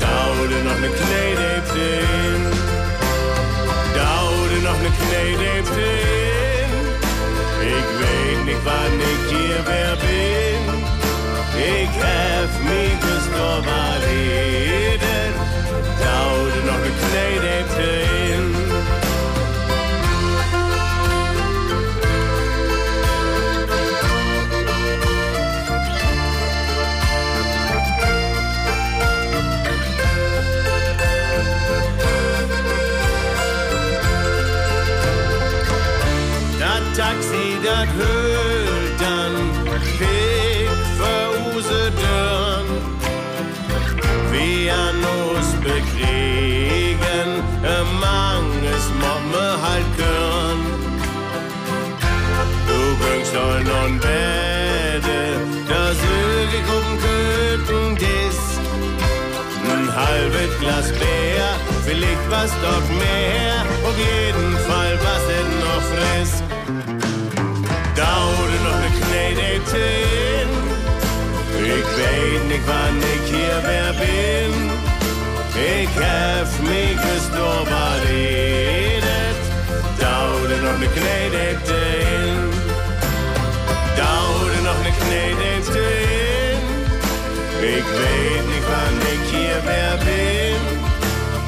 Daude noch ne Knedeptin. Daude noch ne Knedeptin. Ich weet nicht, wann ich hier wer bin. Ich hab mich gestorben redet. Daude noch ne Glas Bier, vielleicht was doch mehr, auf jeden Fall was denn noch friss. Daude noch ne Knedetin, ich weet nicht, wann ich hier wer bin. Ich hab mich gestorben redet, daude noch ne Knedetin. Daude noch ne Knedetin, ich weet nicht, wann ich hier wer bin.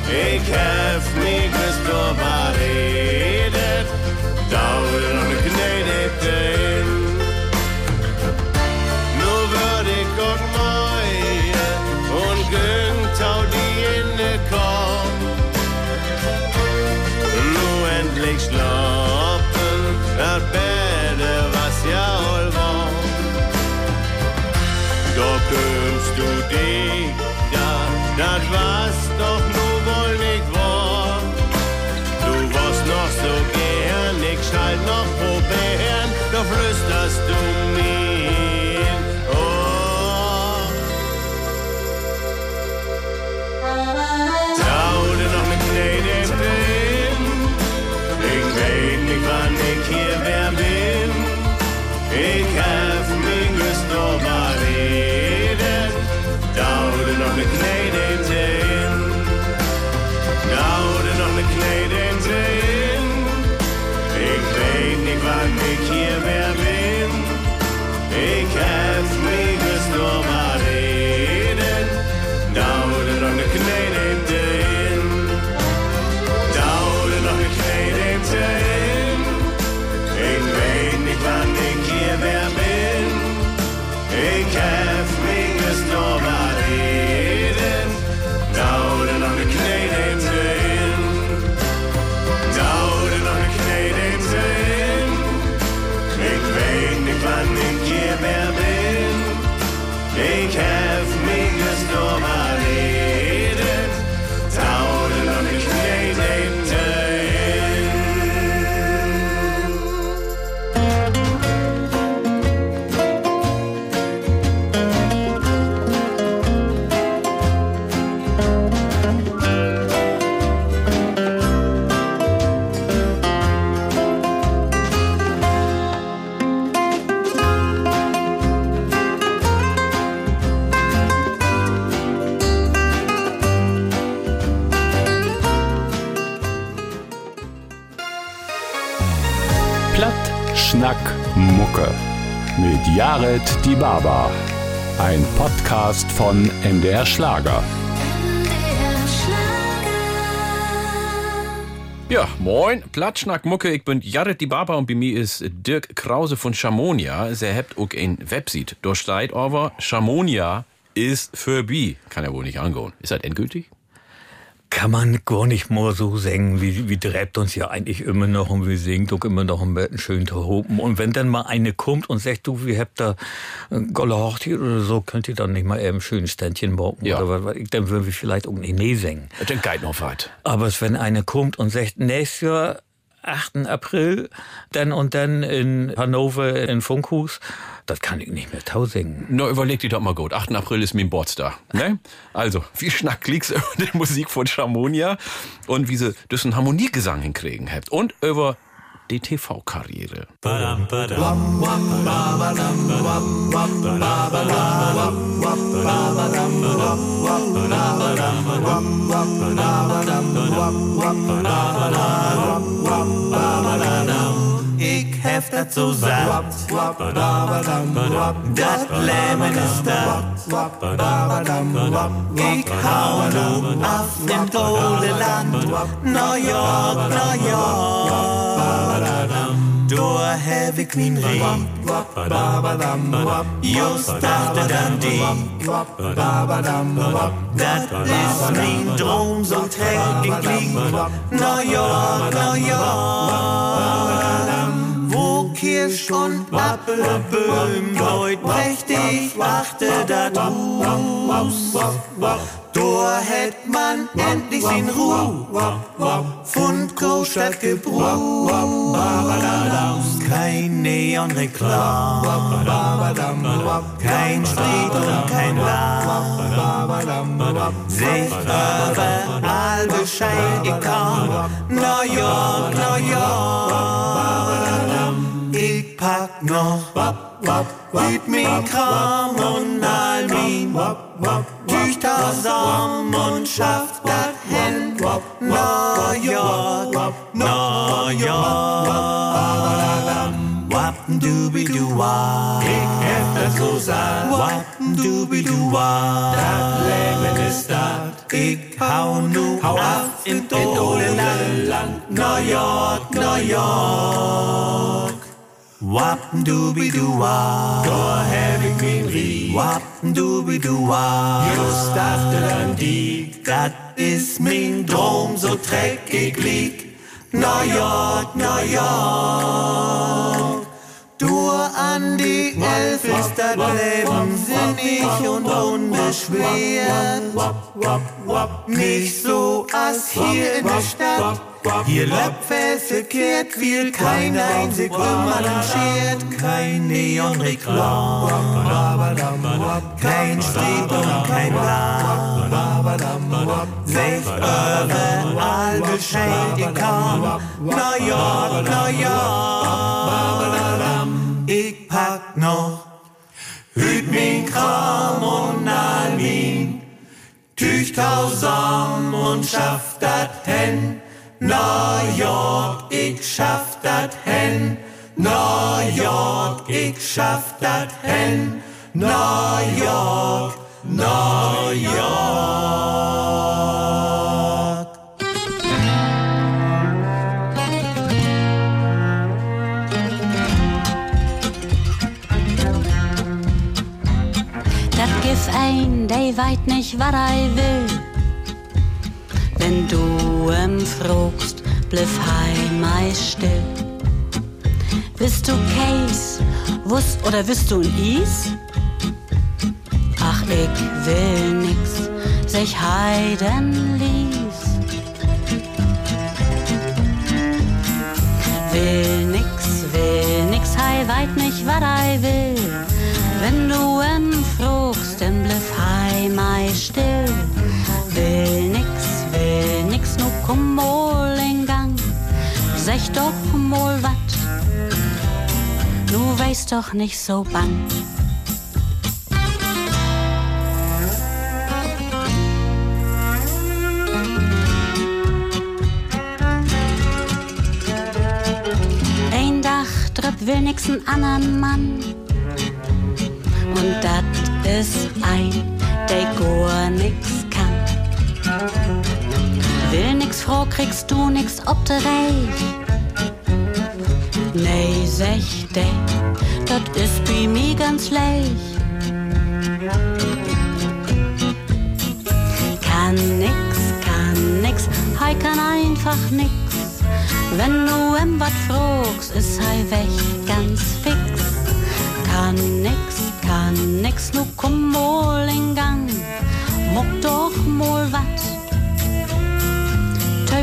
Ich hab mich gestorben redet, daude noch ne Knedetin. Nu würd ich Gott meue und gönnt au die in de. Nu endlich schlafen, das Bäde, was ja all war. Doch kümmst du dich, ja, das war's Mit Jared Die Baba. Ein Podcast von MDR Schlager. Ja, moin, Platschnack Mucke, ich bin Jared die Baba und bei mir ist Dirk Krause von Chamonia. Sie habt auch ein Website. Da steht aber, Chamonia ist für Bi. Kann ja wohl nicht angehen. Ist das endgültig? Kann man gar nicht mehr so singen, wie, wie treibt uns ja eigentlich immer noch und wir singen doch immer noch einen schönen Hopen. Und wenn dann mal eine kommt und sagt, du, wir habt da Golle Hochzeit oder so, könnt ihr dann nicht mal eben ein schönes Ständchen morgen Ja. oder was, dann würden wir vielleicht auch nicht nee singen. Dann geht noch was. Aber wenn eine kommt und sagt, nächstes Jahr, 8. April, dann und dann in Hannover in Funkhus, das kann ich nicht mehr tau singen. Na, überleg dir doch mal gut. 8. April ist mein Geburtstag. Ne? Also, viel Schnack klickst [laughs] über die Musik von Chamonia und wie sie das einen Harmoniegesang hinkriegen habt. Und über die TV-Karriere. Heft dat so satt, dat Lämmen ist da. Ich hau nu dem tolle Land, New York, New York. Da hab ich min Ring, just dachte dann die. Dat ist min Drom, so trägt ich lieg. New York, New York. Kirsch und Apfelböhm heut prächtig achte dat Hus. Da hätt man endlich sin Ruh von Großstadt Gebrauch. Kein Neonreklam, kein Street und kein Lärm. Sich überall Bescheid gekannt. New York, New York. Pack noch mit min Kram und all min Tüchter zusammen und schafft dat hin. New York, New York. Wappen dubi du wa. Ich hef das so satt. Wappen dubi du wa. Dat Leben ist dat. Ich hau nu auf in tolle Land. New York, New York. Wappen dubi du wa. Da hab ich min Rie. Wappen dubi du wa. Just dann die. Dat ist min Drom so dreckig lieg. New York, New York. Du an die Elf ist das Leben sinnig und unbeschwert. Nicht so als hier in der Stadt. Läuft es verkehrt, will kein einzig schert. Kein Neonreklam, kein Street und kein Lärm. Sich überall Bescheid gekannt. New York, New York. Ich pack noch Hüt min Kram und all Tüchter zusammen und schaff dat hen. New York, ich schaff dat hen. New York, ich schaff dat hen. New York, New York. Dat gif ein, der weit nicht, wat ei will. Wenn du em fragst, bliff heimei still. Bist du Case, Wuss oder bist du ein Is? Ach, ich will nix, sich heiden ließ. Will nix, will nix, hei weit nicht, wat ei will. Wenn du em fragst, dann bliff heimei still. Sag doch mal wat, du weißt doch nicht so bang. Ein Dach tritt wenigsten anderen Mann. Und dat ist ein, der gar nix kann. Nix froh, kriegst du nix ob de Reich. Nee, sech de, dat ist bei mir ganz leicht. Kann nix, kann nix, hei kann einfach nix. Wenn du em wat fragst, ist hei weg ganz fix. Kann nix, kann nix, nu komm mal in Gang. Muck doch mal wat,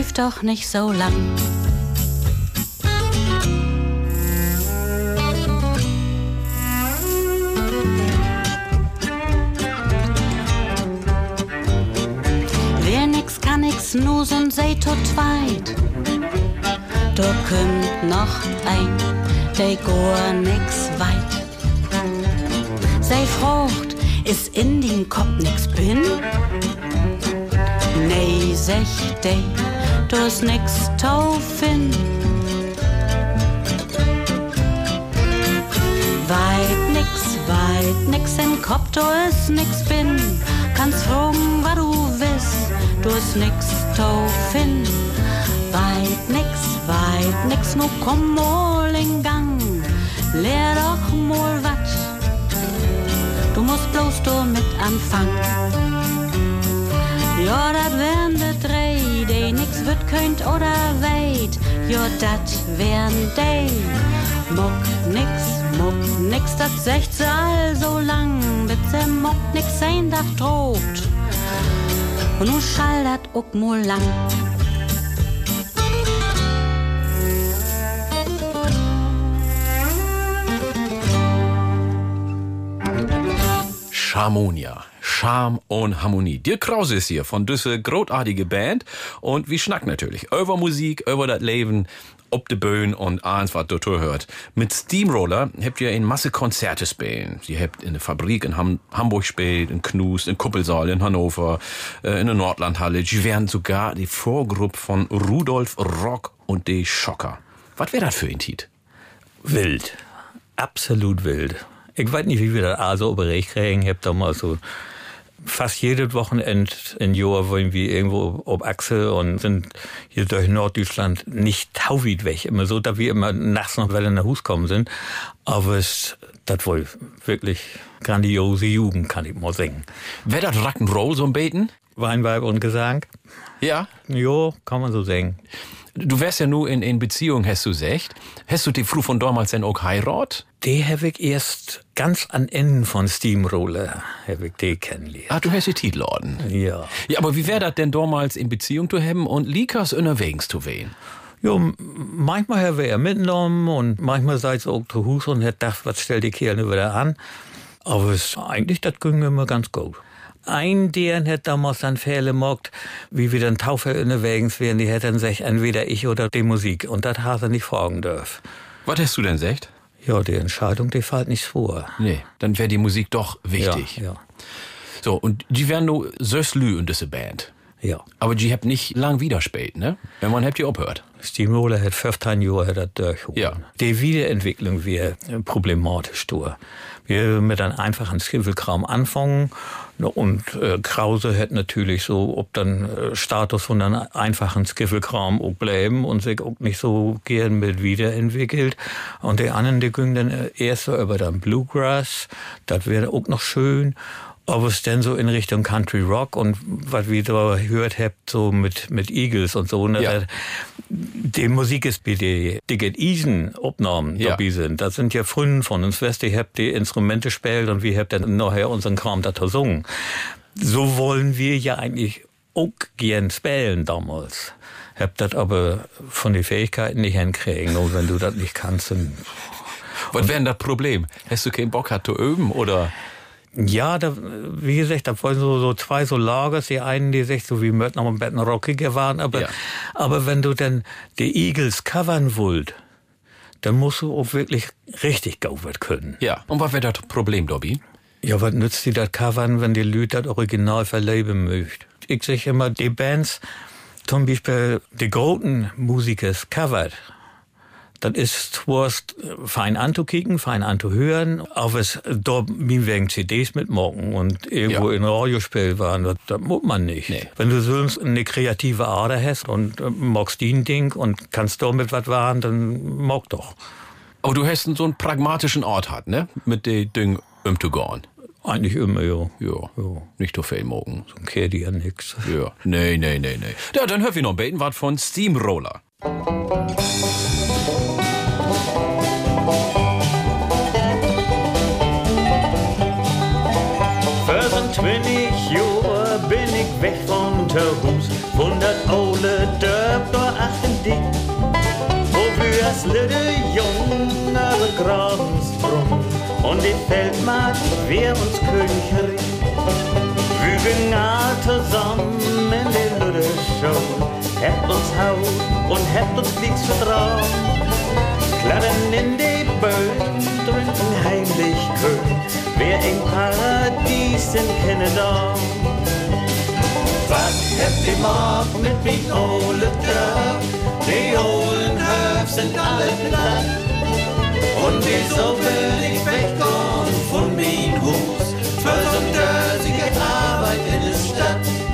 töf doch nicht so lang. Wer nix kann nix, nu sind sei tot zweit. Da kommt noch ein, der gar nix weit. Sei Frucht, ist in den Kopf nix bin? Nee, sech de, du ist nix taufin. Weit nix, weit nix im Kopf, du ist nix bin. Kannst fragen, was du willst, du ist nix taufin. Weit nix, weit nix, nu komm mal in Gang. Lehr doch mal wat, du musst bloß damit anfangen. Ja, dat wären de drei, die nix wird könnt oder weit. Ja, dat wären de. Muck nix, muck nix, dat secht sie all so lang, bis se muck nix ein Dach droht. Und nu schall dat ook mal lang. Charmonia. Charme und Harmonie. Dirk Krause ist hier von Düssel, großartige Band. Und wir schnacken natürlich über Musik, über das Leben, ob de Böen und alles, was du hört. Mit Steamroller habt ihr in Masse Konzerte spielen. Sie habt in der Fabrik in Ham Hamburg spielt, in Knus, in Kuppelsaal, in Hannover, äh, in der Nordlandhalle. Sie wären sogar die Vorgruppe von Rudolf Rock und die Schocker. Was wäre das für ein Tit? Wild. Absolut wild. Ich weiß nicht, wie wir das also überrecht kriegen. Ich hab da mal so fast jedes Wochenende in Joa wollen wir irgendwo ob Achse und sind hier durch Norddeutschland nicht tauweit weg. Immer so, dass wir immer nachts noch weil in der Hus kommen sind. Aber es, das wohl wirklich grandiose Jugend, kann ich mal singen. Wäre das Rock'n'Roll so ein Beten? Weinweib und Gesang? Ja. Jo, kann man so singen. Du wärst ja nur in, in Beziehung, hast du secht. Hast du die Frau von damals denn auch heirat? Die habe ich erst ganz an Enden von Steamroller habe ich die kennengelernt. Ah, du hast die Titelorden. Ja. Ja, aber wie wär das denn damals in Beziehung zu haben und Likas unterwegs zu wehen? M- manchmal haben wir ja mitgenommen und manchmal seid ihr auch zu Hus und hat gedacht, was stellt die Kerle wieder an. Aber es, eigentlich, das ging immer ganz gut. Ein deren hat damals dann Fälle gemacht, wie wir dann Taufe unterwegs wären, die hätten sich entweder ich oder die Musik. Und das hat er nicht fragen dürfen. Was hast du denn secht? Ja, die Entscheidung, die fällt nicht vor. Nee, dann wäre die Musik doch wichtig. Ja, ja. So, und die wären nur Söslü in diese Band. Ja. Aber die habt nicht lang widerspät, ne? Wenn man habt ihr abhört. Steamroller hat 15 Jahre das durchgeholt. Ja. Die Wiederentwicklung wäre problematisch durch. Wir mit einem einfachen Skiffelkram anfangen und äh, Krause hat natürlich so, ob dann äh, Status von einem einfachen Skiffelkram auch bleiben und sich auch nicht so gern mit wiederentwickelt. Und die anderen, die gingen dann äh, erst so über den Bluegrass, das wäre auch noch schön. Aber es denn so in Richtung Country Rock und was wir da gehört habt, so mit, mit Eagles und so, ne, Ja. die Musik ist wie die, die Get Easen Aufnahmen Ja. dabei sind. Das sind ja Freunde von uns, du, ich hab die Instrumente gespielt und wir habt dann nachher unseren Kram da gesungen. So wollen wir ja eigentlich auch gern spielen damals. Hab das aber von den Fähigkeiten nicht hinkriegen. Und wenn du das nicht kannst, dann Was wäre denn das Problem? Hast du keinen Bock hat zu üben oder? Ja, da, wie gesagt, da wollen so, so zwei so Lagers, die einen, die sich so wie noch ein bisschen rockiger waren, aber, Ja. aber wenn du dann die Eagles covern wollt, dann musst du auch wirklich richtig gaubert können. Ja. Und was wäre das Problem, Dobby? Ja, was nützt dir das covern, wenn die Leute das Original verleben möcht? Ich sag immer, die Bands, zum Beispiel die großen Musikers covert, Das ist Wurst fein anzukicken, fein anzuhören, auf es da wegen CDs mitmocken und irgendwo Ja. in Radiospiel waren, das, das muss man nicht. Wenn du sonst eine kreative Ader hast und äh, magst den Ding und kannst damit was waren, dann mag doch. Aber du hast so einen pragmatischen Ort hat, ne? Mit den Ding um zu gehen. Eigentlich immer, ja. Ja. Nicht so viel morgen. So kehrt ja nix. Ja. Nee, nee, nee, nee. Ja, dann hör wir noch beten was von Steamroller. 25 Jahre bin ich weg von der Hus, von dat oude Dorp door Achtendiek. Wo wir als lille Jungen über Grabensbrunn und die Feldmark wir uns Königreich. Wir gingen all zusammen in die lille Show, habt uns Haut und habt uns nichts vertraut. Klattern in die Böen, trinken heimlich Köln, wer im Paradies in Canada. Was habt ihr Mark mit mi ole Dörr? Die hohlen Höf sind alle platt. Und wieso will ich wegkommen von min Hus? Für so dösige Arbeit in der Stadt.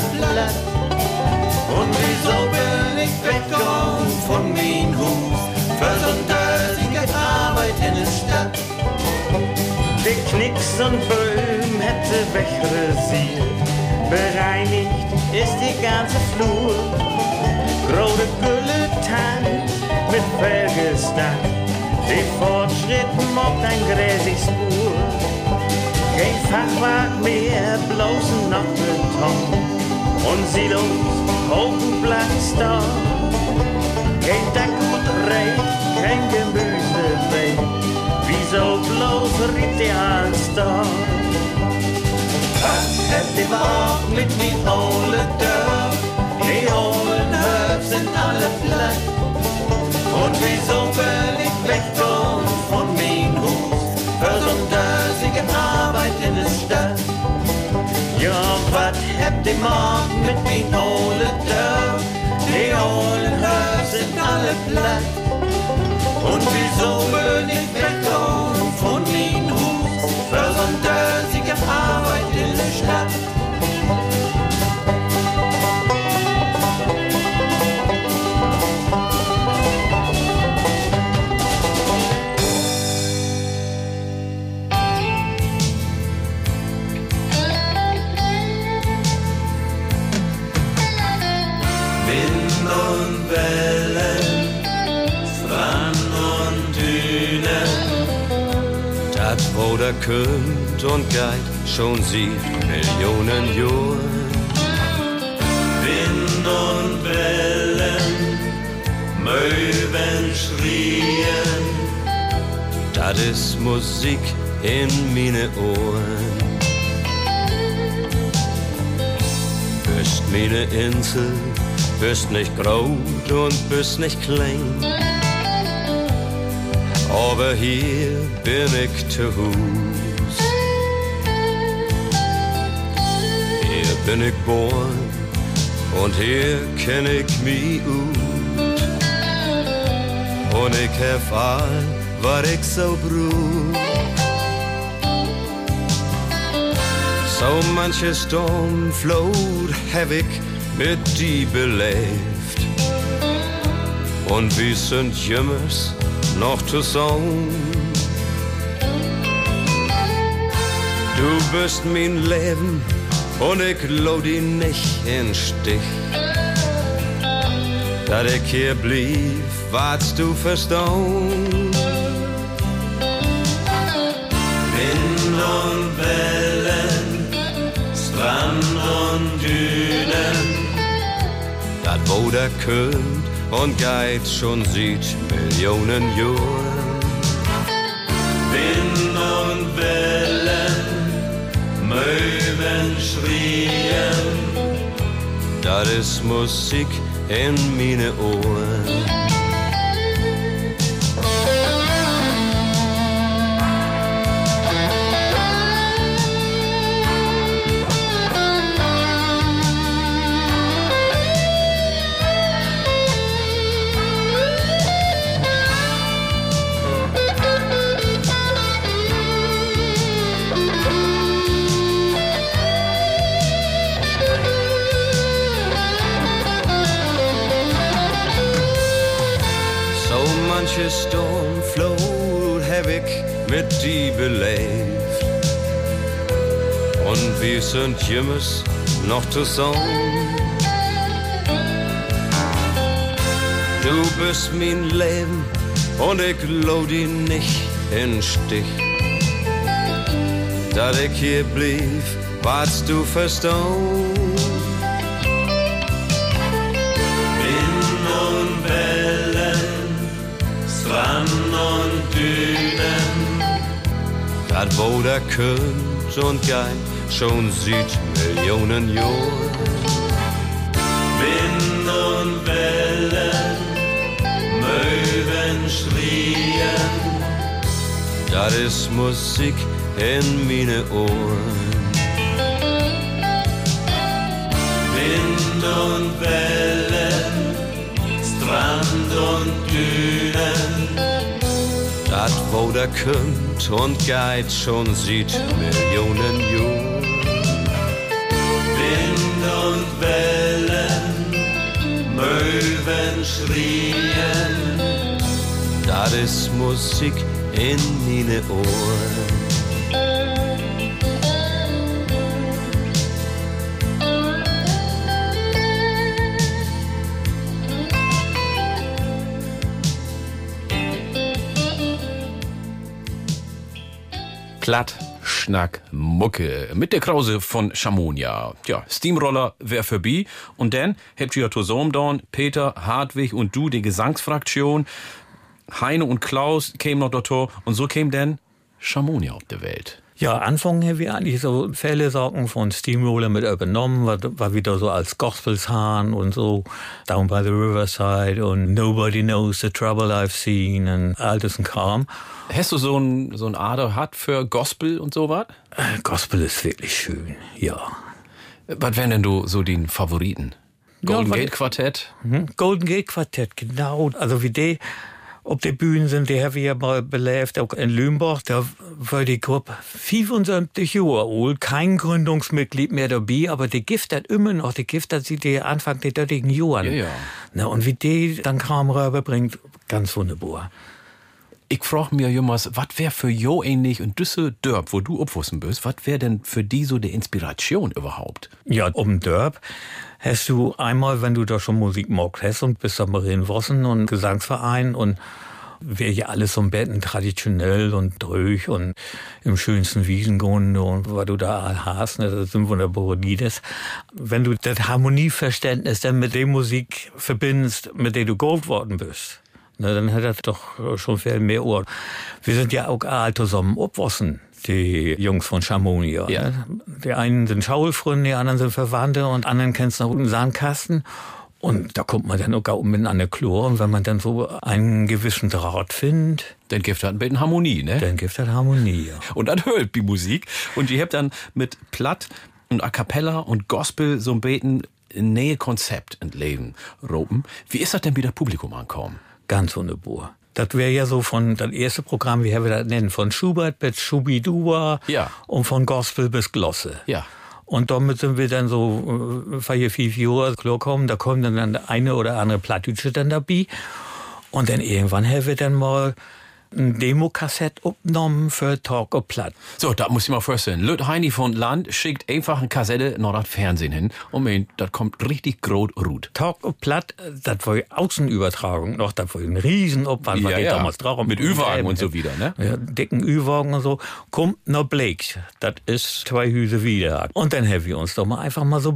Sind alle platt. Und wieso bin ich weggegangen von min Hus? Für so dösige Arbeit in der Stadt. Die Knicks und Böhm hätte wegrasiert. Bereinigt ist die ganze Flur. Große Gülle Tank mit Felgestein. Die Fortschritt mockt ein gräsig Spur. Kein Fachwerk mehr, bloß noch Beton. Und Silos, hohen Blattstau. Kein Deck und Recht, kein Gemüse weg. Wieso bloß riet der Alster? Was hätt ihr Mark mit mi ole Dörr? Die hohlen Höf sind alle platt. Und wieso ich wegkommen von min Hus? Für so Arbeit in der Stadt. Ja, wat ihr Mark mit mi ole Dörr? Die hohlen Höf sind alle platt. Und wieso bin ich weggekommen kommt und geht schon sieht Millionen Jahren. Wind und Wellen, Möwen schrien. Dat ist Musik in meine Ohren. Bist meine Insel, bist nicht groß und bist nicht klein. Aber hier bin ich zu Hus. Hier bin ich geboren und hier kenn ich mich gut. Und ich hab all, was ich so brauch. So manche Sturmflut hab ich mit die belebt. Und wir sind jümmers noch zu zusammen. Du bist mein Leben und ich lau dich nicht in Stich. Da ich hier blieb, warst du verstauen. Wind und Wellen, Strand und Dünen, das wo der Köln und geht schon sieht Millionen Jahren. Wind und Wellen, Möwen schrien, das ist Musik in meine Ohren. Und jemals noch zusammen. Du bist mein Leben und ich lo die nicht in Stich. Dat ich hier blieb, warst du verstanden. Wind und Wellen, Strand und Dünen, Dat wo der könnt und gein schon sieht Millionen Jahren. Wind und Wellen, Möwen schrien, Dat ist Musik in meine Ohren. Wind und Wellen, Strand und Dünen, Dat wo der könnt und geht schon sieht Millionen Jahren. Möwen schrien, Dat ist Musik in meine Ohren. Platt, Schnack, Mucke. Mit der Krause von Chamonia. Ja, Steamroller wär vorbei. Und dann habt ihr zusammen Peter, Hartwig und du die Gesangsfraktion. Heine und Klaus kämen noch dort und so käme dann Chamonia auf der Welt. Ja, anfangen haben wir eigentlich so Fälle Sorgen von Steamroller mit übernommen, war, war wieder so als Gospelshahn und so Down by the Riverside und Nobody Knows the Trouble I've Seen und all das Kram. Hast du so ein, so ein Ader hat für Gospel und so was? Äh, Gospel ist wirklich schön, ja. Was wären denn du so die Favoriten? Golden Ja, Gate Quartett? Mhm. Golden Gate Quartett, genau. Also wie die auf der Bühne sind, die haben wir ja mal belebt, auch in Lümbach. Da war die Gruppe 75 Jahre alt, kein Gründungsmitglied mehr dabei, aber die Gift hat immer noch, die Gift hat sie die Anfang der dortigen Jahren. Ja, ja. Na, und wie die dann Kram rüberbringt, ganz wunderbar. Ich frag mir jemals, was wär für Jo ähnlich und Düsseldorf, wo du aufwussen bist, was wär denn für die so die Inspiration überhaupt? Ja, um Dörp hast du einmal, wenn du da schon Musik magst hast und bist am Marienwossen und Gesangsverein und wäre ja alles so ein Betten traditionell und durch und im schönsten Wiesengrund und was du da hast, ne, das sind wunderbare Lieder. Wenn du das Harmonieverständnis dann mit der Musik verbindest, mit der du groß worden bist, ne, dann hat das doch schon viel mehr Ohr. Wir sind ja auch alle zusammen aufgewachsen die Jungs von Chamonia. Ja. Die einen sind Schaulfreunde, die anderen sind Verwandte und anderen kennst du noch einen Sandkasten. Und da kommt man dann auch gar miteinander Chlor. Und wenn man dann so einen gewissen Draht findet, Dann gibt das ein bisschen Harmonie, ne? dann gibt das Harmonie. Ja. Und dann hört die Musik. Und ihr habt dann mit Platt und A Cappella und Gospel so ein beten nähe Konzept entleben, Ropen. Wie ist das denn wieder Publikum ankommen? Ganz wunderbar. Das wäre ja so von das erste Programm, wie haben wir das nennen, von Schubert bis Schubidua Ja. und von Gospel bis Glosse. Ja. Und damit sind wir dann so äh, vier, fünf Jahre klar kommen, da kommen dann eine oder andere Plattdeutsche dann dabei. Und dann irgendwann haben wir dann mal ein Demokassett aufgenommen für Talk of Platt. So, da muss ich mal vorstellen. Lüt Heini von Land schickt einfach eine Kassette nach das Fernsehen hin und meint, das kommt richtig groß rut. Talk of Platt, das war Außenübertragung noch, das war ein Riesenopwand, Ja, ja. damals drauf Mit Ü-Wagen und so wieder, ne? Ja, dicken Ü-Wagen und so. Kommt noch Blake, das ist zwei Hüse wieder. Und dann haben wir uns doch mal einfach mal so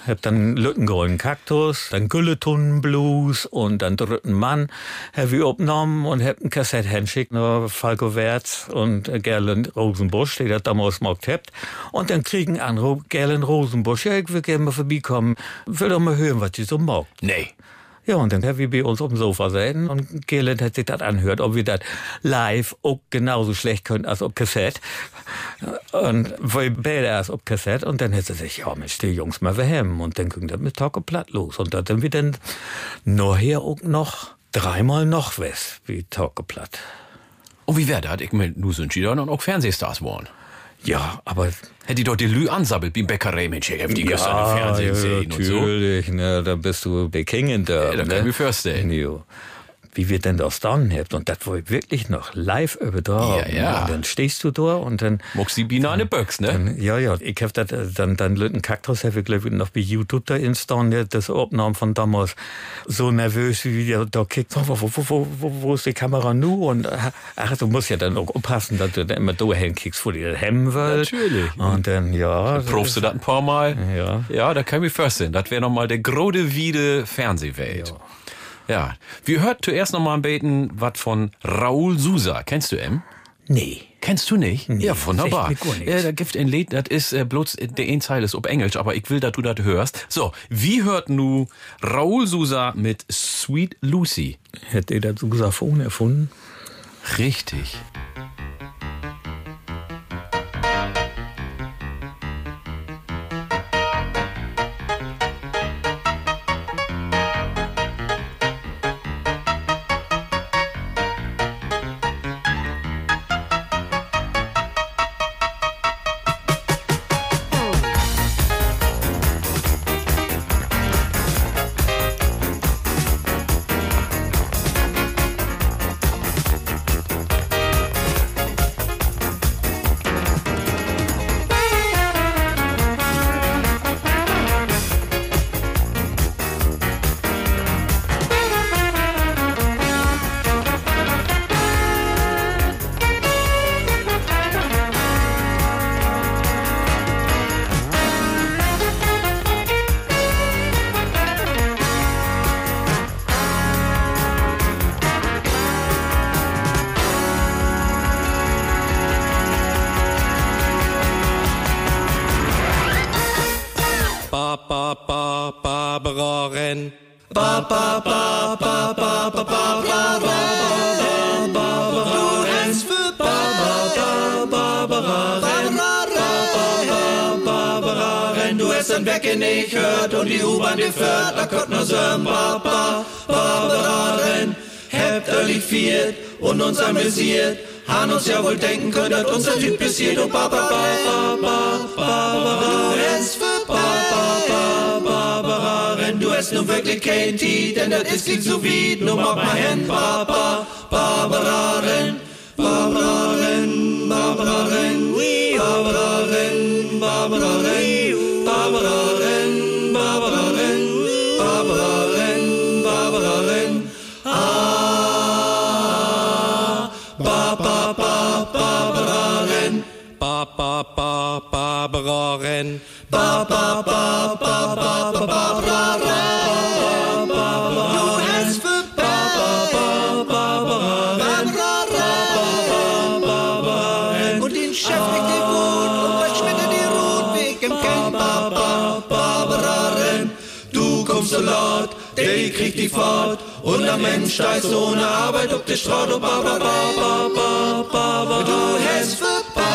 bewahrt. Hab dann Lüttengolden Kaktus, dann Gülletunnenblues und dann Dritten Mann. Hab ich und hab ein Kassett hinschickt Falco Wertz und Gerland Rosenbusch, die das damals gemacht habt. Und dann kriegen Anruf, Gerland Rosenbusch, ja, ich will gerne mal vorbeikommen. Will doch mal hören, was die so mag. Nee. Ja, und dann haben wir bei uns auf dem Sofa säten und Gerland hat sich das anhört, ob wir das live auch genauso schlecht können als auf Kassett. Und weil beide erst auf Kassett und dann hat sie sich, ja, Mensch, die Jungs mal verhemmen. Und dann ging das mit Tocke platt los. Und da dann wir dann nachher auch noch dreimal noch was wie Tocke platt. Und wie wär das? Ich mein, nu sind dann auch Fernsehstars geworden. Ja, aber. Hätte die doch die Lü ansabbelt, wie Bäckerei, Mensch, ich hab die gestern im Fernsehen ja, gesehen und so. natürlich, ne, da bist du bei Kingen da. Ja, da ne? kann ich mir vorstellen. Jo. Wie wir denn das dann habt und das war wirklich noch live übertragen. Ja, ja. Und dann stehst du da und dann. Muckst die Biene an der Böx, ne? Dann, ja, ja, ich hab das, dann, dann Lütten Kaktus habe ich, glaube ich, noch bei YouTube da installiert, das Aufnahmen von damals. So nervös, wie wir da kickt, wo, wo, wo, wo, wo ist die Kamera nu? Und, äh, ach, du musst ja dann auch aufpassen, dass du dann immer da hinkickst, wo die das hemmen willst. Natürlich. Und dann, ja. Dann probst du das ein paar Mal. Ja. Ja, da kann ich mir vorstellen. Das wäre nochmal der grode Wiede Fernsehwelt. Ja. Wir hört zuerst nochmal ein Beten was von Raul Sousa. Kennst du M? Nee. Kennst du nicht? Nee, ja, wunderbar. Ja, da gibt ein Lied, das ist äh, bloß der ein Zeil ist ob Englisch, aber ich will, dass du das hörst. So, wie hört nu Raul Sousa mit Sweet Lucy? Hätte er das Sousaphon erfunden? Richtig. Uns amüsiert. Han uns ja wohl denken können, dass unser Typ passiert. Oh, ba, ba, ba, ba, ba, Barbara Renn. Ba, ba, ba, Barbara Renn. Du hast nun wirklich kein denn das ist nicht so wie, nur mach mal hin, ba, ba, Barbara Renn. Mensch da ist ohne Arbeit ob der Straut. Oh, ba, ba, ba, ba, ba, Barbara. Du hast für Ba,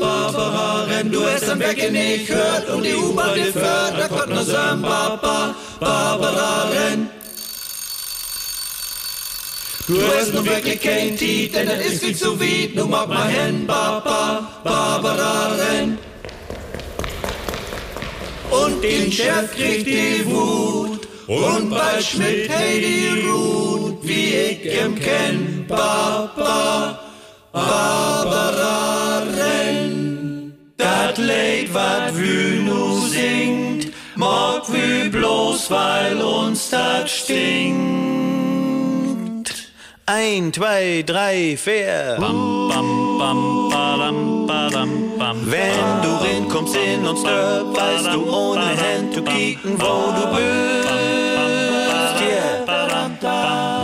ba, ba, Renn. Du hast am Werk nicht gehört und die U-Bahn die fährt. Da kommt nur so ein Ba, ba, Barbara Renn. Du hast nun wirklich kein Tee, denn das ist viel zu weit. Nun mach mal hin, ba, ba, Barbara Renn. Und den Chef kriegt die Wut. Und bei Schmidt hey die Ruht, wie ich ihm kenn, ba, Barbara Renn. Dat Lied, wat wü nu singt, mag wü bloß, weil uns dat stinkt. Ein, zwei, drei, vier. Bam, bam, bam, badam, badam, bam. Wenn du rinkommst in uns Dörp, weißt du ohne Hand zu kicken, wo du bist. Yeah.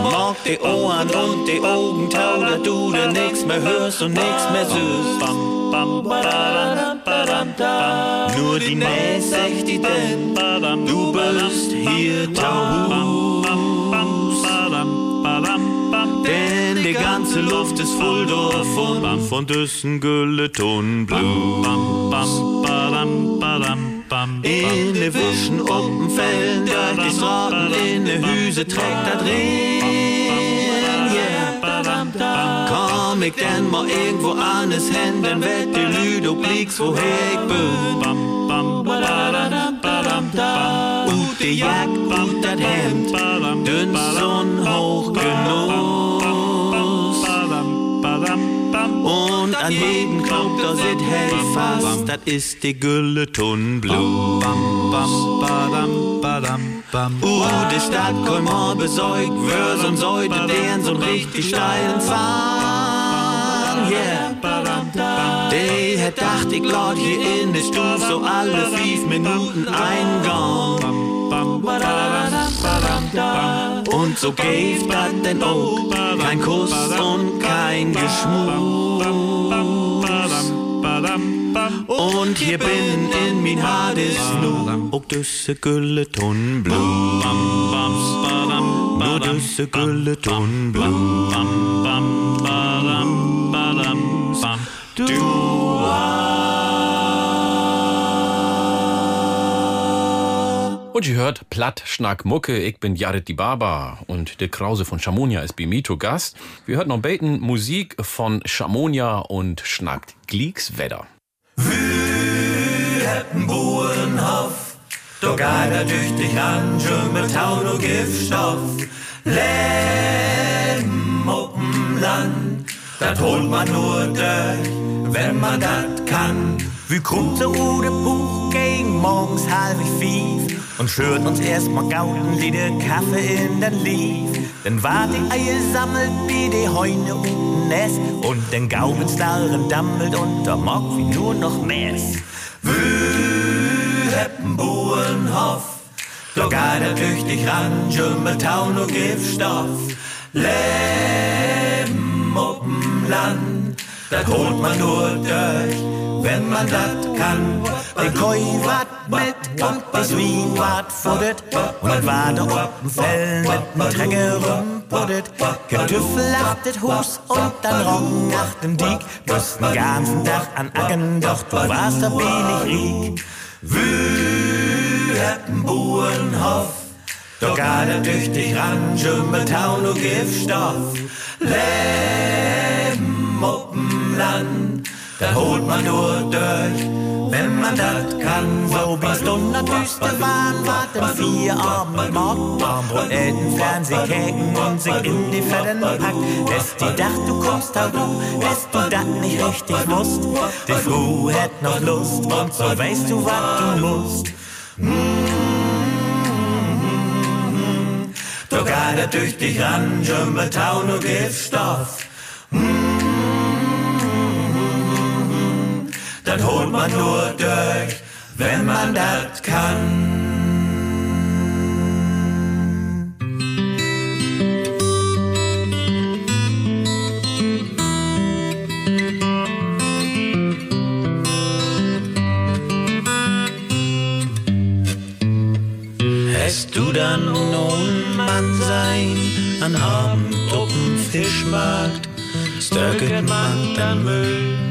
Mag die Ohren und die Augen tau, dass du da nix mehr hörst und nix mehr süßt. Bam, bam, badam, badam. Nur die Nähe sagt die denn, du bist hier taub. Die ganze Luft ist voll davon von düssen Gülleton Blues. In de Wischen oben fällen, durch die Straßen in de Hüse trägt da drin. Yeah. Komm ich denn mal irgendwo an es Händen, wird die Lüdo blickst, woher ich bin. Und die Jack und das Hemd, dünn Sonn hoch genug. Und an jedem Knopf, da sit hey fast, das ist die Gülleton Blue. Uh, die Stadt mal besäugt, wörs und säute deren so'n richtig steilen Zahn. Yeah. Die hätt dacht, ich lad hier in der Stuf so alle fünf Minuten eingang. Und so geht das denn auch, kein Kuss und kein Geschmus. Und hier bin in min Hades nu, och dusse gulleton blue. Nur dusse gulleton blue. Du Und ihr hört Platt, Schnack, Mucke, ich bin Jared die Baba und der Krause von Chamonia ist zu Gast. Wir hört noch beten Musik von Chamonia und schnackt Gliekswetter. Heppen Buenhof, da geht er durch dich an, schon mit Taun und Giftstoff. Leben auf'm Land, das holt man nur durch, wenn man das kann. Wir kommt so ohne Buch gegen morgens halb fief und schürt uns erstmal gauden Lieder Kaffee in den Lief. Dann war die Eier sammelt wie die Heune unten Ness und den Gaumen starren dammelt und da mag wie nur noch Mess. Heppen Buenhof, da geht dich ran, schon mit Taun und Giftstoff. Leben auf'm Land, das holt man nur durch, wenn man das kann. Der Koi wart mit und das Wien wart futtert und das war da oben Fell mit dem Träger rumpuddert. Getüffel auf das Hus und dann Rong nach dem Diek. Musst den ganzen Tag an Acken, doch du warst da wenig riek. Heppen Buenhof, da geht er durch dich ran, schon mit Taun und Giftstoff. Leben auf'm Da holt man nur durch, wenn man das kann. So der Wüste waren, warten vier Abend Morgen. Armbrot, Elten, Fernsehkäken und sich in die Federn packt. Dass die dacht, du kommst du, dass du das nicht richtig wusst. Die Frau hätt noch Lust und so weißt du, was du musst. Da geht er durch dich ran, schon mit Taun und Giftstoff. Das holt man nur durch, wenn man das kann. Hast du dann nun Mann sein, an Abend op'm Fischmarkt, stöcket man dann Müll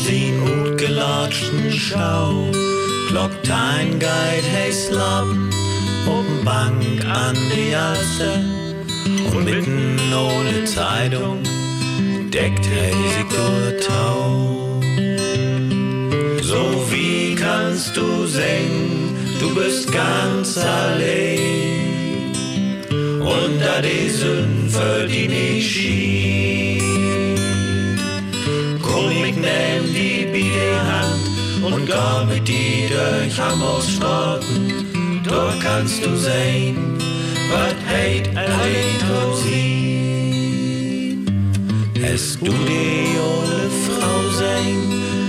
mit den utgelatschten Schau, kloppt ein Guide, hey Slappen, op'm Bank an die Alster und mitten ohne Zeitung deckt hey durch Tau. So wie kannst du singen, du bist ganz allein. Unter die die nicht schien. Komm, ich nehm die Hand und geh mit dir durch Hammersstraßen. Dort kannst du sehen, was heit allein um sie. Hast du die olle Frau sein,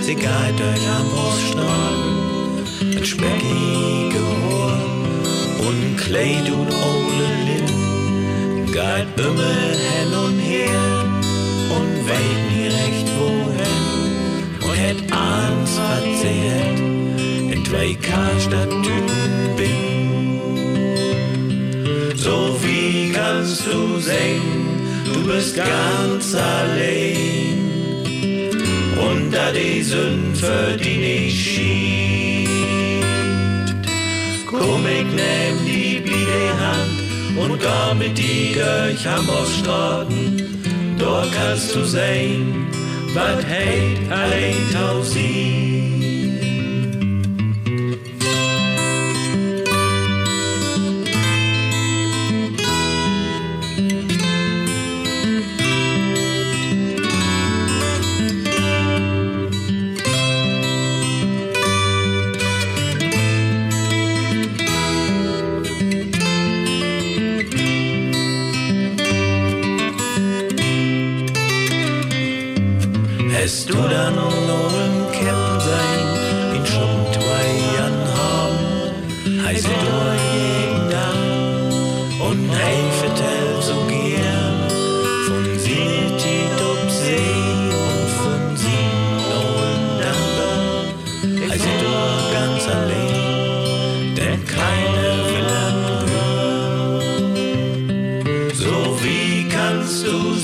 sie geht durch Ambossstraßen, mit speckige Ohr und Kleid und ole Lippen, geht Bümmel hin und her und weet Hätt, in zwei Karstadt-Tüten bin. So wie kannst du sehen, du bist ganz allein. Unter die Sümpfe, die nicht schied. Komm, ich nehm die Biede Hand und geh mit die durch Hamburgstraßen. Dort kannst du sehen, was heit allein tausie.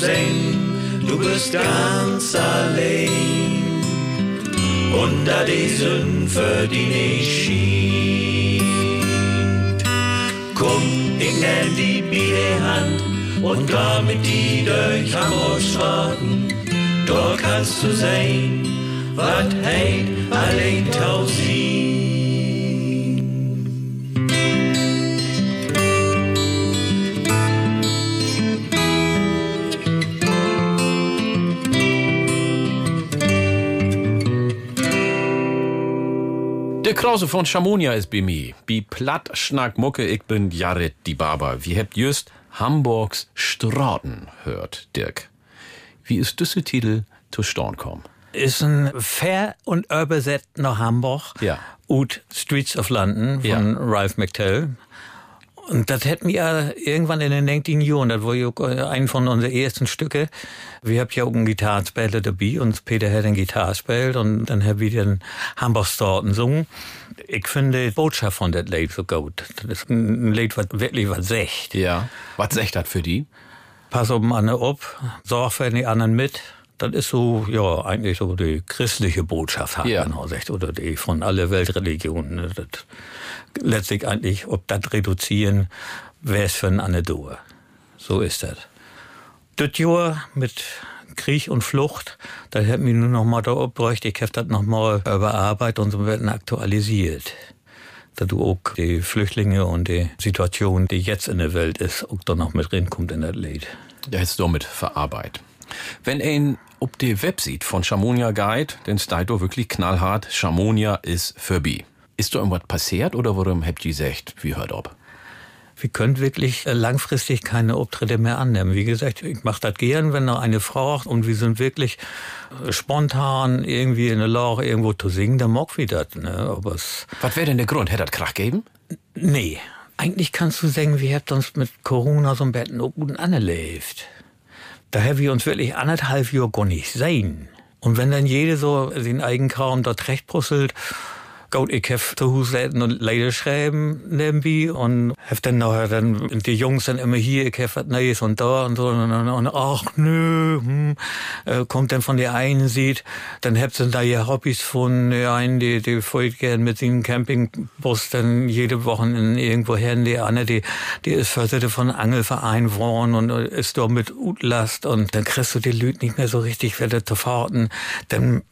Sehen, du bist ganz allein. Unter die Sümpfe, die nicht schied. Komm, ich nehm die Biene Hand und geh mit die durch Hamburgstraßen. Dort kannst du sehen, wat heit allein tausie. Krause von Chamonia ist bei mir. Bi platt schnack Mucke, ich bin Jared die Barber. Wie habt just Hamburgs Straten hört, Dirk. Wie ist diese Titel zu Storn kommen? Ist ein Fair und übersetzt nach Hamburg. Ja. Ut Streets of London von Ralph McTell. Und das hätten wir irgendwann in den 90 Jahren, das war ja ein von unseren ersten Stücke. Wir haben ja auch einen Gitarrenspieler dabei und Peter hat eine Gitarre gespielt und dann haben wir den Hamburg Storten gesungen. Ich finde die Botschaft von das Lied so gut. Das ist ein Lied, was wirklich was sagt. Ja. Was sagt das für die? Pass den anderen auf, sorg für die anderen mit. Das ist so, ja, eigentlich so die christliche Botschaft, hat Ja. man gesagt, oder die von alle Weltreligionen. ne. Das letztlich eigentlich, ob das reduzieren, wer ist für ein Anekdote. So ist das. Das Jahr mit Krieg und Flucht, da hätten wir nur noch mal da bräuchte, ich habe das noch mal überarbeitet und so werden aktualisiert. Da du auch die Flüchtlinge und die Situation, die jetzt in der Welt ist, auch da noch mit reinkommt in das Lied. Der ist damit verarbeitet. Wenn ein ob die Website von Chamonia Guide, dann steht da wirklich knallhart, Chamonia ist vorbei. Ist da irgendwas passiert oder warum habt ihr gesagt, wie hört ob? Wir können wirklich äh, langfristig keine Auftritte mehr annehmen. Wie gesagt, ich mache das gern, wenn da eine Frau und wir sind wirklich äh, spontan irgendwie in der Lage irgendwo zu singen, dann mag wir das. Ne? Aber es, Was wäre denn der Grund? Hätte das Krach geben? nee, eigentlich kannst du sagen, wir habt uns mit Corona so ein bisschen auch gut angelebt. Da haben wir uns wirklich anderthalb Jahre gar nicht sehen. Und wenn dann jede so den eigenen Kram dort recht brüsselt, Gut, ich hab zu Hause und Leute schreiben nebenbei und hab dann nachher dann die Jungs dann immer hier, ich hab was Neues und da und so und, und, und ach nö, hm, äh, kommt dann von der einen sieht, dann habt ihr da ihr Hobbys von der einen, die, die folgt gern mit seinem Campingbus dann jede Woche in irgendwo her, die andere, die, die ist Förderte von Angelverein geworden und ist dort mit Utlast und dann kriegst du die Lüt nicht mehr so richtig wieder zu fahrten, dann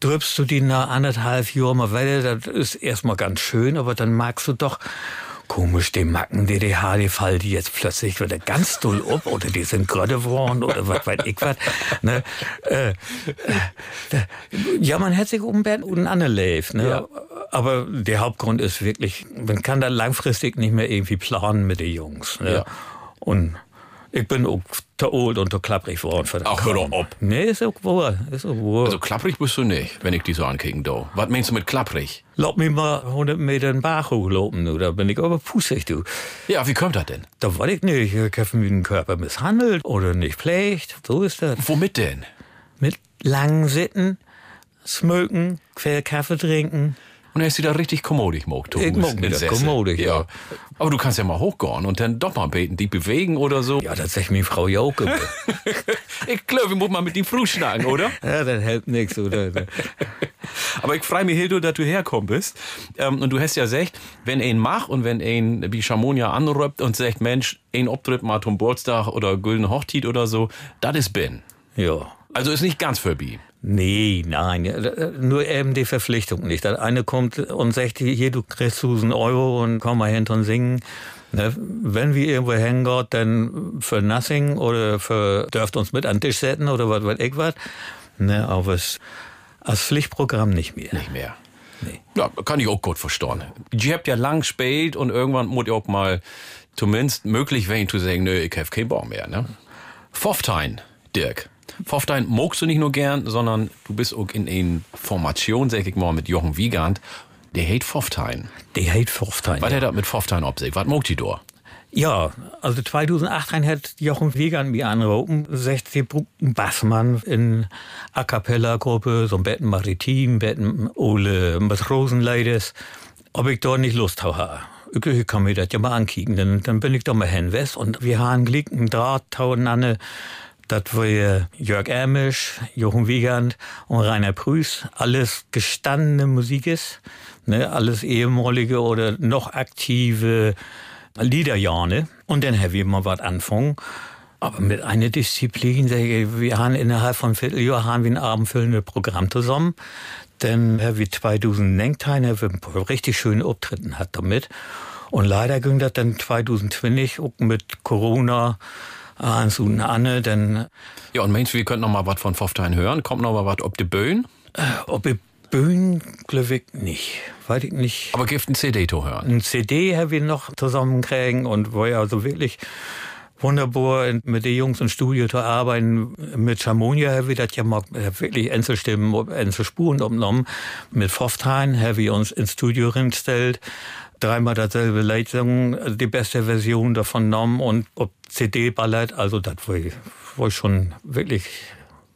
drübst du die nach anderthalb Jahren mal weiter, ist erstmal ganz schön, aber dann magst du doch komisch die Macken, die die fallen die jetzt plötzlich wieder ganz doll ab oder die sind gerade geworden oder was weiß ich was. Ne? Äh, äh, ja, man hat sich umbert und anlebt, ne? Ja. Aber der Hauptgrund ist wirklich, man kann da langfristig nicht mehr irgendwie planen mit den Jungs. Ne? Ja. Und Ich bin auch zu alt und zu klapprig geworden für das. Ach, hör doch ab. Nee, ist auch wohl. Ist auch wohl. Also klapprig bist du nicht, wenn ich die so ankicken do. Was meinst du mit klapprig? Lass mich mal 100 Meter in den Bach hochlopen, du. Da bin ich aber pussig, du. Ja, wie kommt das denn? Da weiß ich nicht. Ich habe meinen Körper misshandelt oder nicht pflegt. So ist das. Womit denn? Mit langen Sitten, smöken, quer Kaffee trinken. Und er ist wieder richtig kommodig, Moog. du Ich mag Sessel. kommodig, ja. Aber du kannst ja mal hochgehen und dann doch mal beten, die bewegen oder so. Ja, das sagt mir Frau Jauke. [laughs] ich glaube, wir müssen mal mit ihm früh schnacken, oder? [laughs] ja, das hält nix, oder? [laughs] Aber ich freue mich, Hildo, dass du herkommen bist. Ähm, und du hast ja gesagt, wenn ein mach und wenn ein wie Chamonia anrüppt und sagt, Mensch, ein Obtritt mal zum Geburtstag oder Gülden Hochtit oder so, das ist Ben. Ja. Also ist nicht ganz vorbei. Nee, nein, ja, äh, nur eben die Verpflichtung nicht. Der eine kommt und sagt, hier, du kriegst 1000 Euro und komm mal hinter und singen. Ne, wenn wir irgendwo hingehen, dann für nothing oder für dürft uns mit an den Tisch setzen oder was weiß ich was. Ne, aber es, als Pflichtprogramm nicht mehr. Nicht mehr. Nee. Ja, kann ich auch gut verstehen. Die habt ja lang gespielt und irgendwann muss ich auch mal zumindest möglich werden zu sagen, nö, ich hab keinen Bock mehr, ne? Pfofftein, Dirk. Pfofftein magst du nicht nur gern, sondern du bist auch in einer Formation, sag ich mal, mit Jochen Wiegand. Der hate Pfofftein. Der hate Pfofftein. Was hat er mit Pfofftein ob sich? Was mogt die da? Ja, also 2018 hat Jochen Wiegand mir angerufen, sagt, einen Bassmann in A Cappella-Gruppe, so ein Betten Maritim, Betten Ole Matrosenleides, ob ich da nicht Lust habe. Ich, kann mir das ja mal ankicken, dann, dann bin ich da mal hin West und wir haben gleich einen Draht taueinander. Das war Jörg Ermisch, Jochen Wiegand und Rainer Prüß. Alles gestandene Musik ist, ne, alles ehemalige oder noch aktive Liederjahre. Und dann haben wir mal was anfangen. Aber mit einer Disziplin, wir haben innerhalb von Vierteljahr haben wir ein abendfüllendes Programm zusammen. Dann haben wir 2019 haben wir ein richtig schöne Auftritten hat damit. Und leider ging das dann 2020 auch mit Corona eins und Anne, dann. Ja, und meinst du, wir könnten noch mal was von Pfofftein hören? Kommt noch mal was ob die Böen? Äh, ob die Böen, glaube ich nicht. Weiß ich nicht. Aber gibt ein CD zu hören? Ein CD haben wir noch zusammenkriegen und war ja also wirklich wunderbar mit den Jungs im Studio zu arbeiten. Mit Chamonia haben wir das ja mal wirklich Einzelstimmen, Einzelspuren umgenommen. Mit Pfofftein haben wir uns ins Studio reingestellt dreimal dasselbe Leitung, die beste Version davon genommen und ob CD-Ballett, also das war, war schon wirklich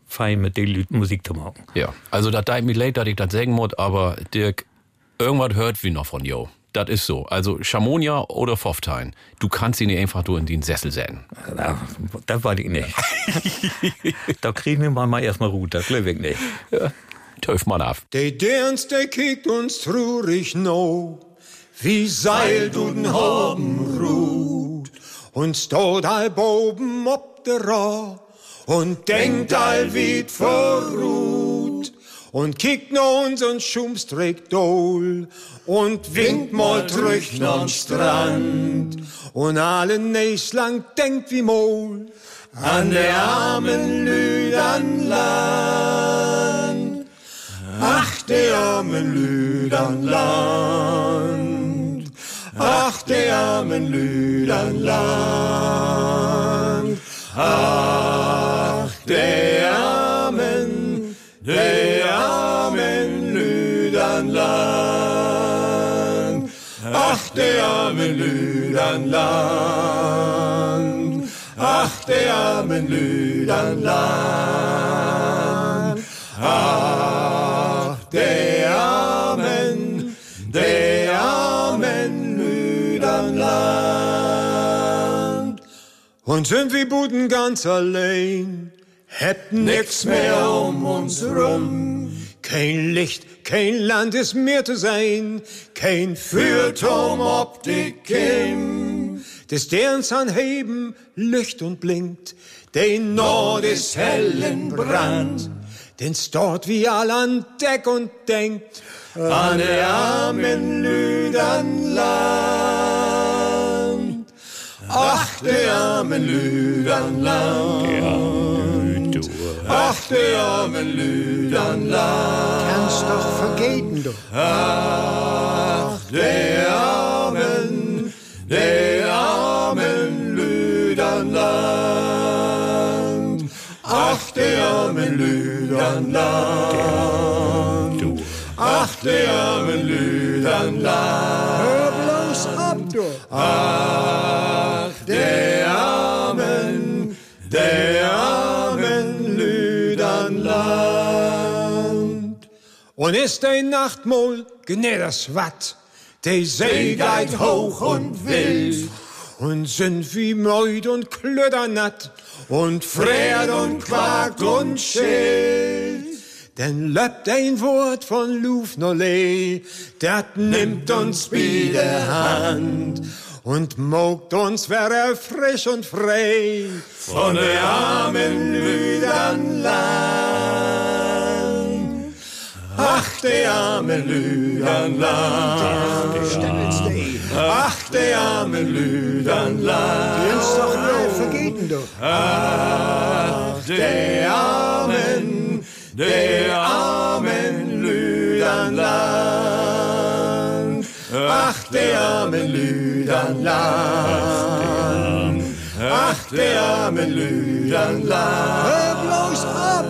fein mit der Musik zu machen. Ja, also das tut mir leid, dass ich das sagen muss, aber Dirk, irgendwas hört wie noch von Jo. Das ist so. Also Chamonia oder Pfofftein. Du kannst ihn nicht einfach nur in den Sessel setzen. Na, das weiß ich nicht. [laughs] da kriegen wir mal erstmal Ruhe, das glaube ich nicht. Ja, töf mal ab. Der Dance, der kickt uns traurig no wie seilt und Hoben ruht und steht all boben ob der Ra und denkt all wie verruht und kickt no unseren Schumstreck dol und winkt mal trüch am Strand und alle nächst lang denkt wie Mol an der armen Lüdern Land. Ach, der armen Lüdern Land. Ach, der armen Lüdern Land. Ach, der armen, der armen Lüdern Land. Ach, der armen Lüdern Land. Ach, der armen Lüdern Und sind wir Buden ganz allein, hätten nix mehr um uns rum. Kein Licht, kein Land ist mehr zu sein, kein Fürturm ob die Kim. Des Sterns anheben, Licht und blinkt, den Nord ist hellen Brand. Den stort wie all an Deck und denkt an der armen Lüdern Land. Ach, der armen Lüdern Land. Ach, der armen Lüdern Land. Kannst doch vergeten, du. Ach, der armen, der armen Lüdern Land. der armen Lüdern Land. Ach, der armen Lüdern Bloß ab, du. Ach, der armen, der armen Lüdern Land. Und ist ein Nachtmol genau Watt. Die See geht hoch und wild. Und sind wie Meut und klödernatt. Und friert und quakt und schild. Denn löppt ein Wort von Lufnolee, dat nimmt uns bei der Hand und mogt uns wäre frisch und frei Von der armen Lüdern Land. Ach, der arme Lüdern Land. Ach, der arme Lüdern Land. Die ist doch nur vergeten, du. Ach, der armen, der armen Lüdern Land. Ach, der armen Lüdern Land. Ach, der armen Lüdern Land. Hör bloß ab.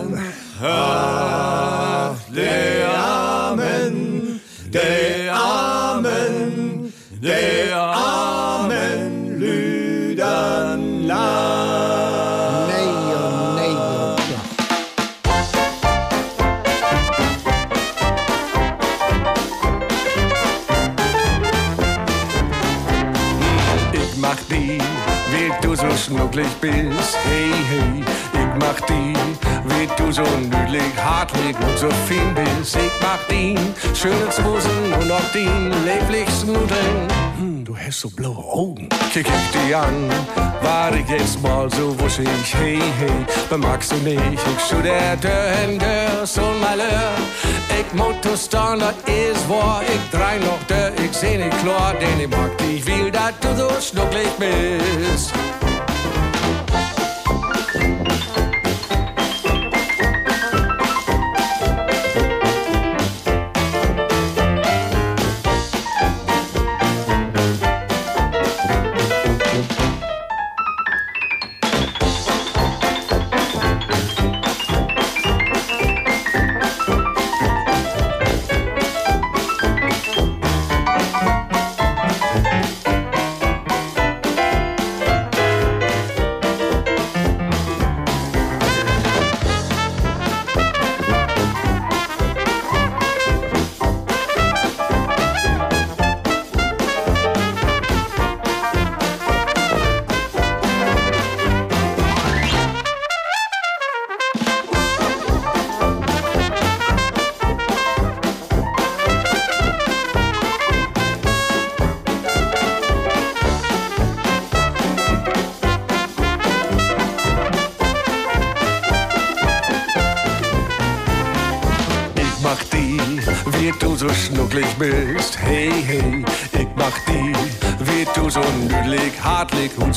Ach, der armen, der armen, der armen du schnucklig bist. Hey, hey, ich mach die, wie du so nüdlich, hartlich und so fein bist. Ich mach die, schöne Zwosen und auch die leblichen Nudeln. Hm, du hast so blaue Augen. Kick ich die an, war ich jetzt mal so wuschig. Hey, hey, bemagst du nicht, ich schu der Dörr in Dörr, so malheur. Ich Motostan, das ist wahr, ich drei noch Dörr, ich seh nicht klar, denn ich mag dich, will, dass du so schnucklig bist.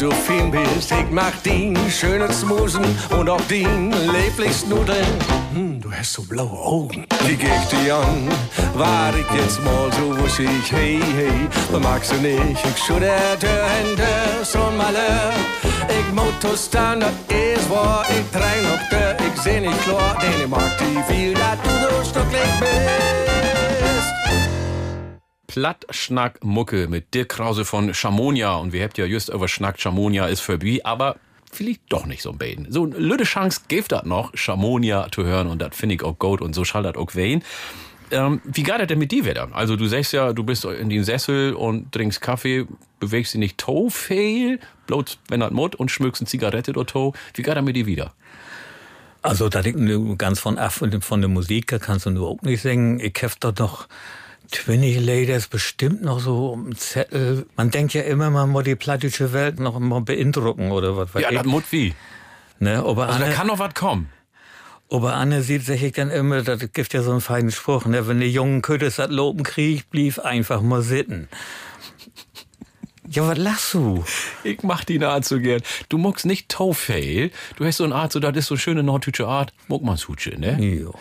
So fein bist. Ich mach die, schöne Smusen und auch die leblichsten Nudeln. Hm, du hast so blaue Augen. Geh ich die an? War ich jetzt mal so wuschig? Hey, hey, magst du nicht? Ich schu der Tür hinter so malheur. Ich Motostan, das ist wahr. Ich der, ich seh nicht klar. Denn ich mag die viel, dass du so stücklich bist. Plattschnack Mucke mit Dirk Krause von Chamonia. Und wir habt ja just über Schnack Chamonia ist vorbei, aber vielleicht doch nicht so ein Baden. So eine lüde Chance gibt das noch, Chamonia zu hören und das finde ich auch gut und so schall das auch wein. Ähm, wie geht das denn mit dir wieder? Also du sagst ja, du bist in den Sessel und trinkst Kaffee, bewegst dich nicht to viel, bloß wenn das Mut und schmückst eine Zigarette oder to. Wie geht das mit dir wieder? Also da liegt ganz von ab von, der Musik, da kannst du nur auch nicht singen. Ich hab doch noch Twinny Ladies bestimmt noch so um Zettel. Man denkt ja immer, man muss die plattische Welt noch mal beeindrucken oder was weiß Ja, ich. das Mut wie. Ne, aber Also da Anne, kann noch was kommen. aber Anne sieht sich dann immer, das gibt ja so einen feinen Spruch, ne, wenn die jungen Köttes das Lopen kriegt, blieb einfach mal sitten. Ja, was lachst du? Ich mach die Art so gern. Du muckst nicht Taufail. Du hast so eine Art, so, das ist so eine schöne norddeutsche Art. Muck man Suche, ne? Jo.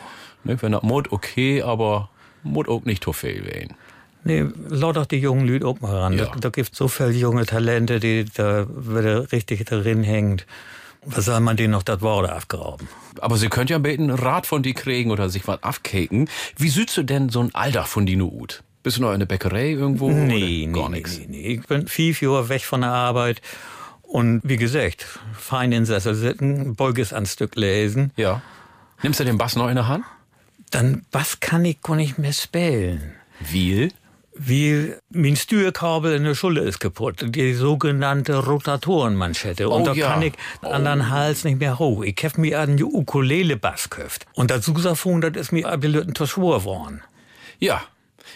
ne? Wenn das Mod okay, aber Mod auch nicht Taufail werden. Nee, laut doch die jungen Lüd auch mal ran. Ja. Da, da gibt so viele junge Talente, die da wieder richtig drin hängt. Was soll man denen noch das Wort abgerauben? Aber Sie könnt ja beten Rat von die kriegen oder sich was abkeken. Wie südst du denn so ein Alltag von die Ut? Bist du noch in der Bäckerei irgendwo? Nee, oder gar nee, nichts. nee, nee. Ich bin fünf Jahre weg von der Arbeit. Und wie gesagt, fein in Sessel sitzen, Beuges an Stück lesen. Ja. Nimmst du den Bass noch in der Hand? Dann was kann ich gar nicht mehr spielen. Wie? Wie mein Stürkabel in der Schule ist kaputt. Die sogenannte Rotatorenmanschette. Und Oh da ja. kann ich an den Hals nicht mehr hoch. Ich hab mir an die Ukulele-Bass gekauft. Und das Susaphon, das ist mir abgelöten verschworen worden. Ja.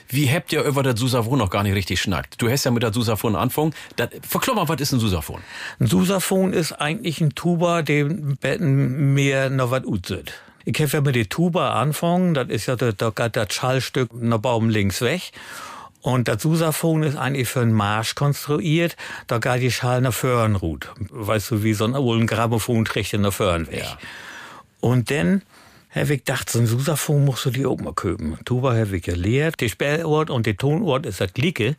Wie habt ihr über das Susaphon noch gar nicht richtig schnackt? Du hast ja mit der Susaphon angefangen. Das- Verklär mal, was ist ein Susaphon? Ein Susaphon ist eigentlich ein Tuba, dem Betten mehr noch was utzit. Ich habe ja mit der Tuba anfangen, das ist ja, da da geht das Schallstück nach Baum links weg. Und das Susaphon ist eigentlich für einen Marsch konstruiert, da geht die Schall nach vorn ruht. Weißt du, wie so ein alten Grammophon trägt nach vorn weg. Und dann habe ich gedacht, so ein Susaphon musst du die auch mal köpen. Tuba habe ich gelehrt, die Spielort und der Tonort ist das Glicke.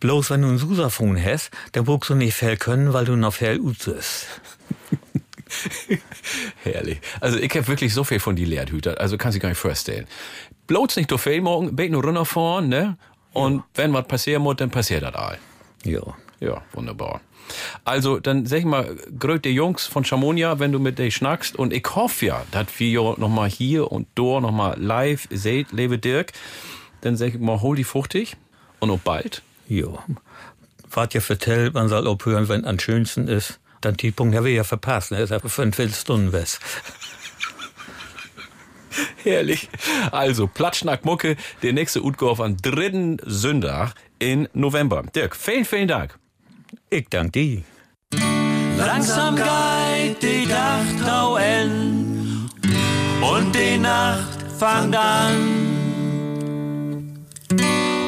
Bloß wenn du ein Susaphon hast, dann brauchst du nicht viel können, weil du noch viel uzest. [laughs] [laughs] Herrlich. Also ich habe wirklich so viel von die Lehrhüter, also kannst du gar nicht vorstellen. Bloß nicht viel morgen, bet nur runterfahren, ne? Und wenn was passieren muss, dann passiert das all. Ja. Ja, wunderbar. Also, dann sag ich mal, gröt die Jungs von Chamonia, wenn du mit denen schnackst. Und ich hoffe ja, dass wir ja noch mal hier und dort noch mal live seht, lebe Dirk. Dann sag ich mal, hol die fruchtig und auch bald. Ja. Wart ja vertellt, man soll aufhören, wenn am schönsten ist. Dann die Punkt haben wir ja verpasst, ne? Ist ja fünf Stunden was. [laughs] Herrlich. Also, Platschnack Mucke, der nächste Utgorf am dritten Sonntag in November. Dirk, vielen, vielen Dank. Ich danke dir. Langsam geht die Dachtau en und die Nacht fangt an.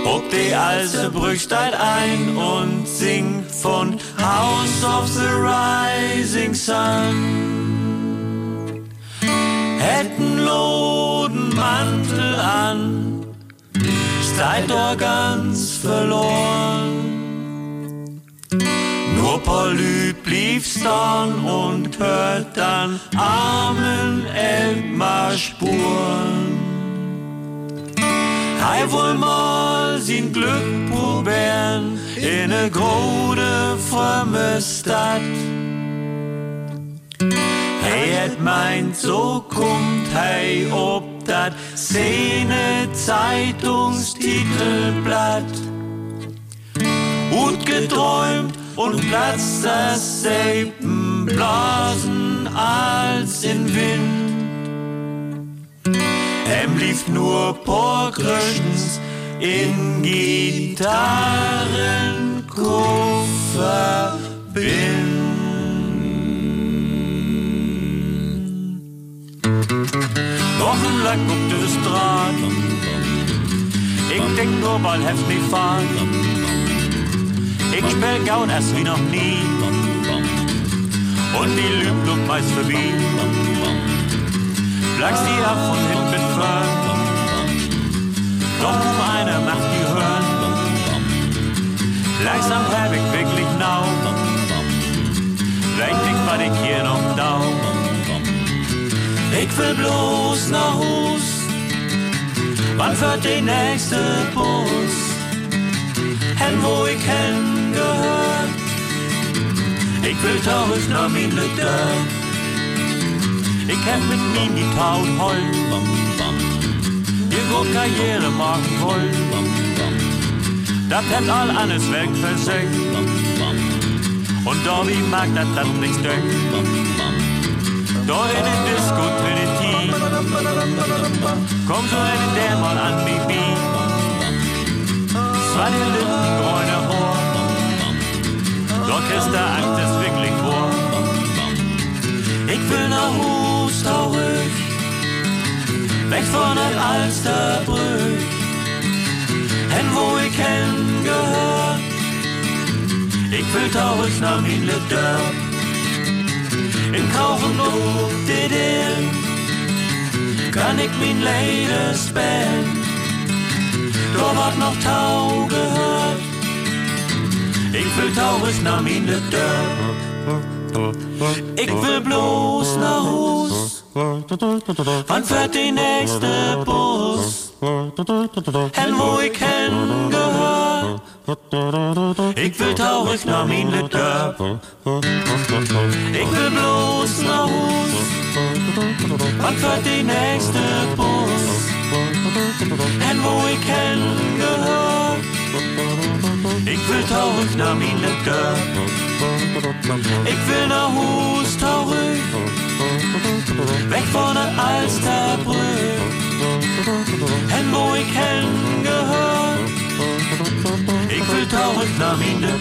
Ob die alte Brüch steigt ein und singt von House of the Rising Sun. Hätten loden Mantel an, steigt doch ganz verloren. Nur Polyp blieb stehen und hört dann armen Elmar Spuren. Hei wohl mal sein Glück probieren in ne grode frömme Stadt. Hey, et meint, so kommt hey ob dat Szene Zeitungstitelblatt. Gut geträumt und platzt das Seipenblasen als in Wind. Em lief nur Porgröschens in Gitarrenkoffer bin. Wochenlang guckte es Draht. Ich denk nur bald heft nicht fahren. Ich spiel Gaun erst wie noch nie. Und die Lüg lugt meist vorbei. Plagst die ab von hinten mit Föhn. Doch um eine macht die hören. Langsam hab ich wirklich nau. Denk mal ich hier noch da. Ich will bloß nach Hus. Wann wird der nächste Bus? Hen wo ich hin gehört. Ich will tausch nach min Lütte. Ich hab mit min die Taut heul. Ihr gut Karriere machen wollen. Das hat all weg für sich. Und da wie mag das dann nicht durch. Da in den Disco Trinity. So in der mal an, Bibi. Zwei die Lippen, grüne Ohr. Dort ist der Angst es wirklich vor. Ich will nach Hus traurig. weg van het Alsterbrug. En wo ik hem gehoord, ik wil terug naar mijn deur. In kaufen op dit in, kan ik mijn leden spelen. Door wat nog tau gehoord, ik wil terug naar mijn deur. Ik wil bloos naar nou huis. Anfahrt die nächste Bus. En wo ich hingehör. Ik wil traurig naar min de Ik Ich will bloß nach Hus. Anfahrt die nächste Bus. En wo ich hingehör. Ich will traurig nach min de Ich will Hus, traurig. Weg von der Alsterbrücke, hin wo ich hingehör. Ich will traurig nach mir ne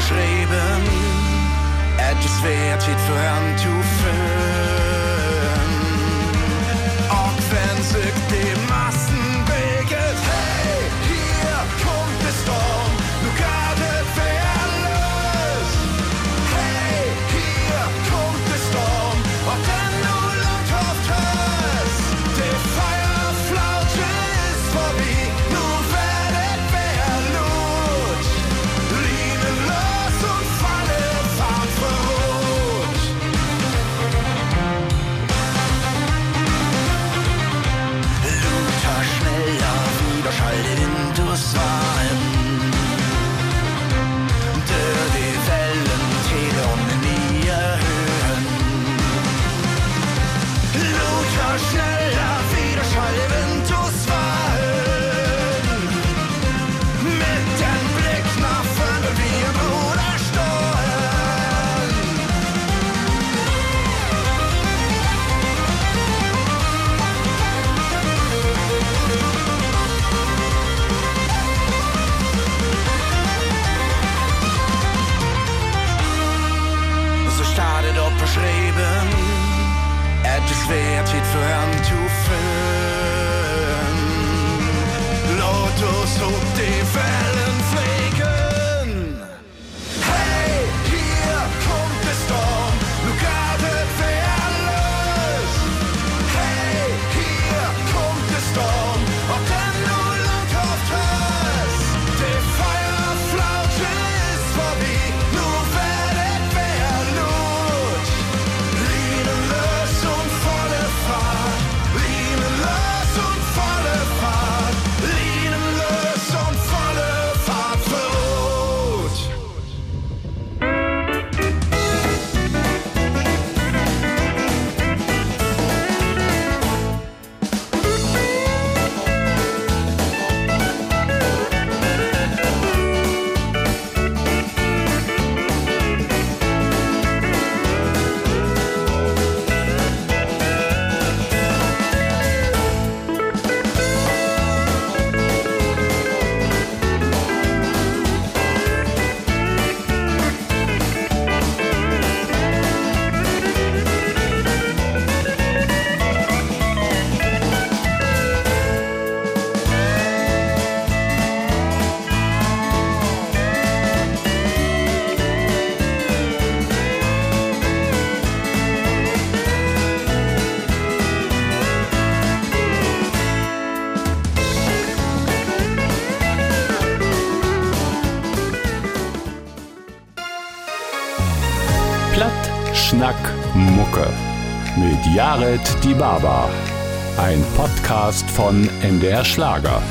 verschrieben. Etwas wird zu voranzuführen. Jared Die Baba. Ein Podcast von MDR Schlager.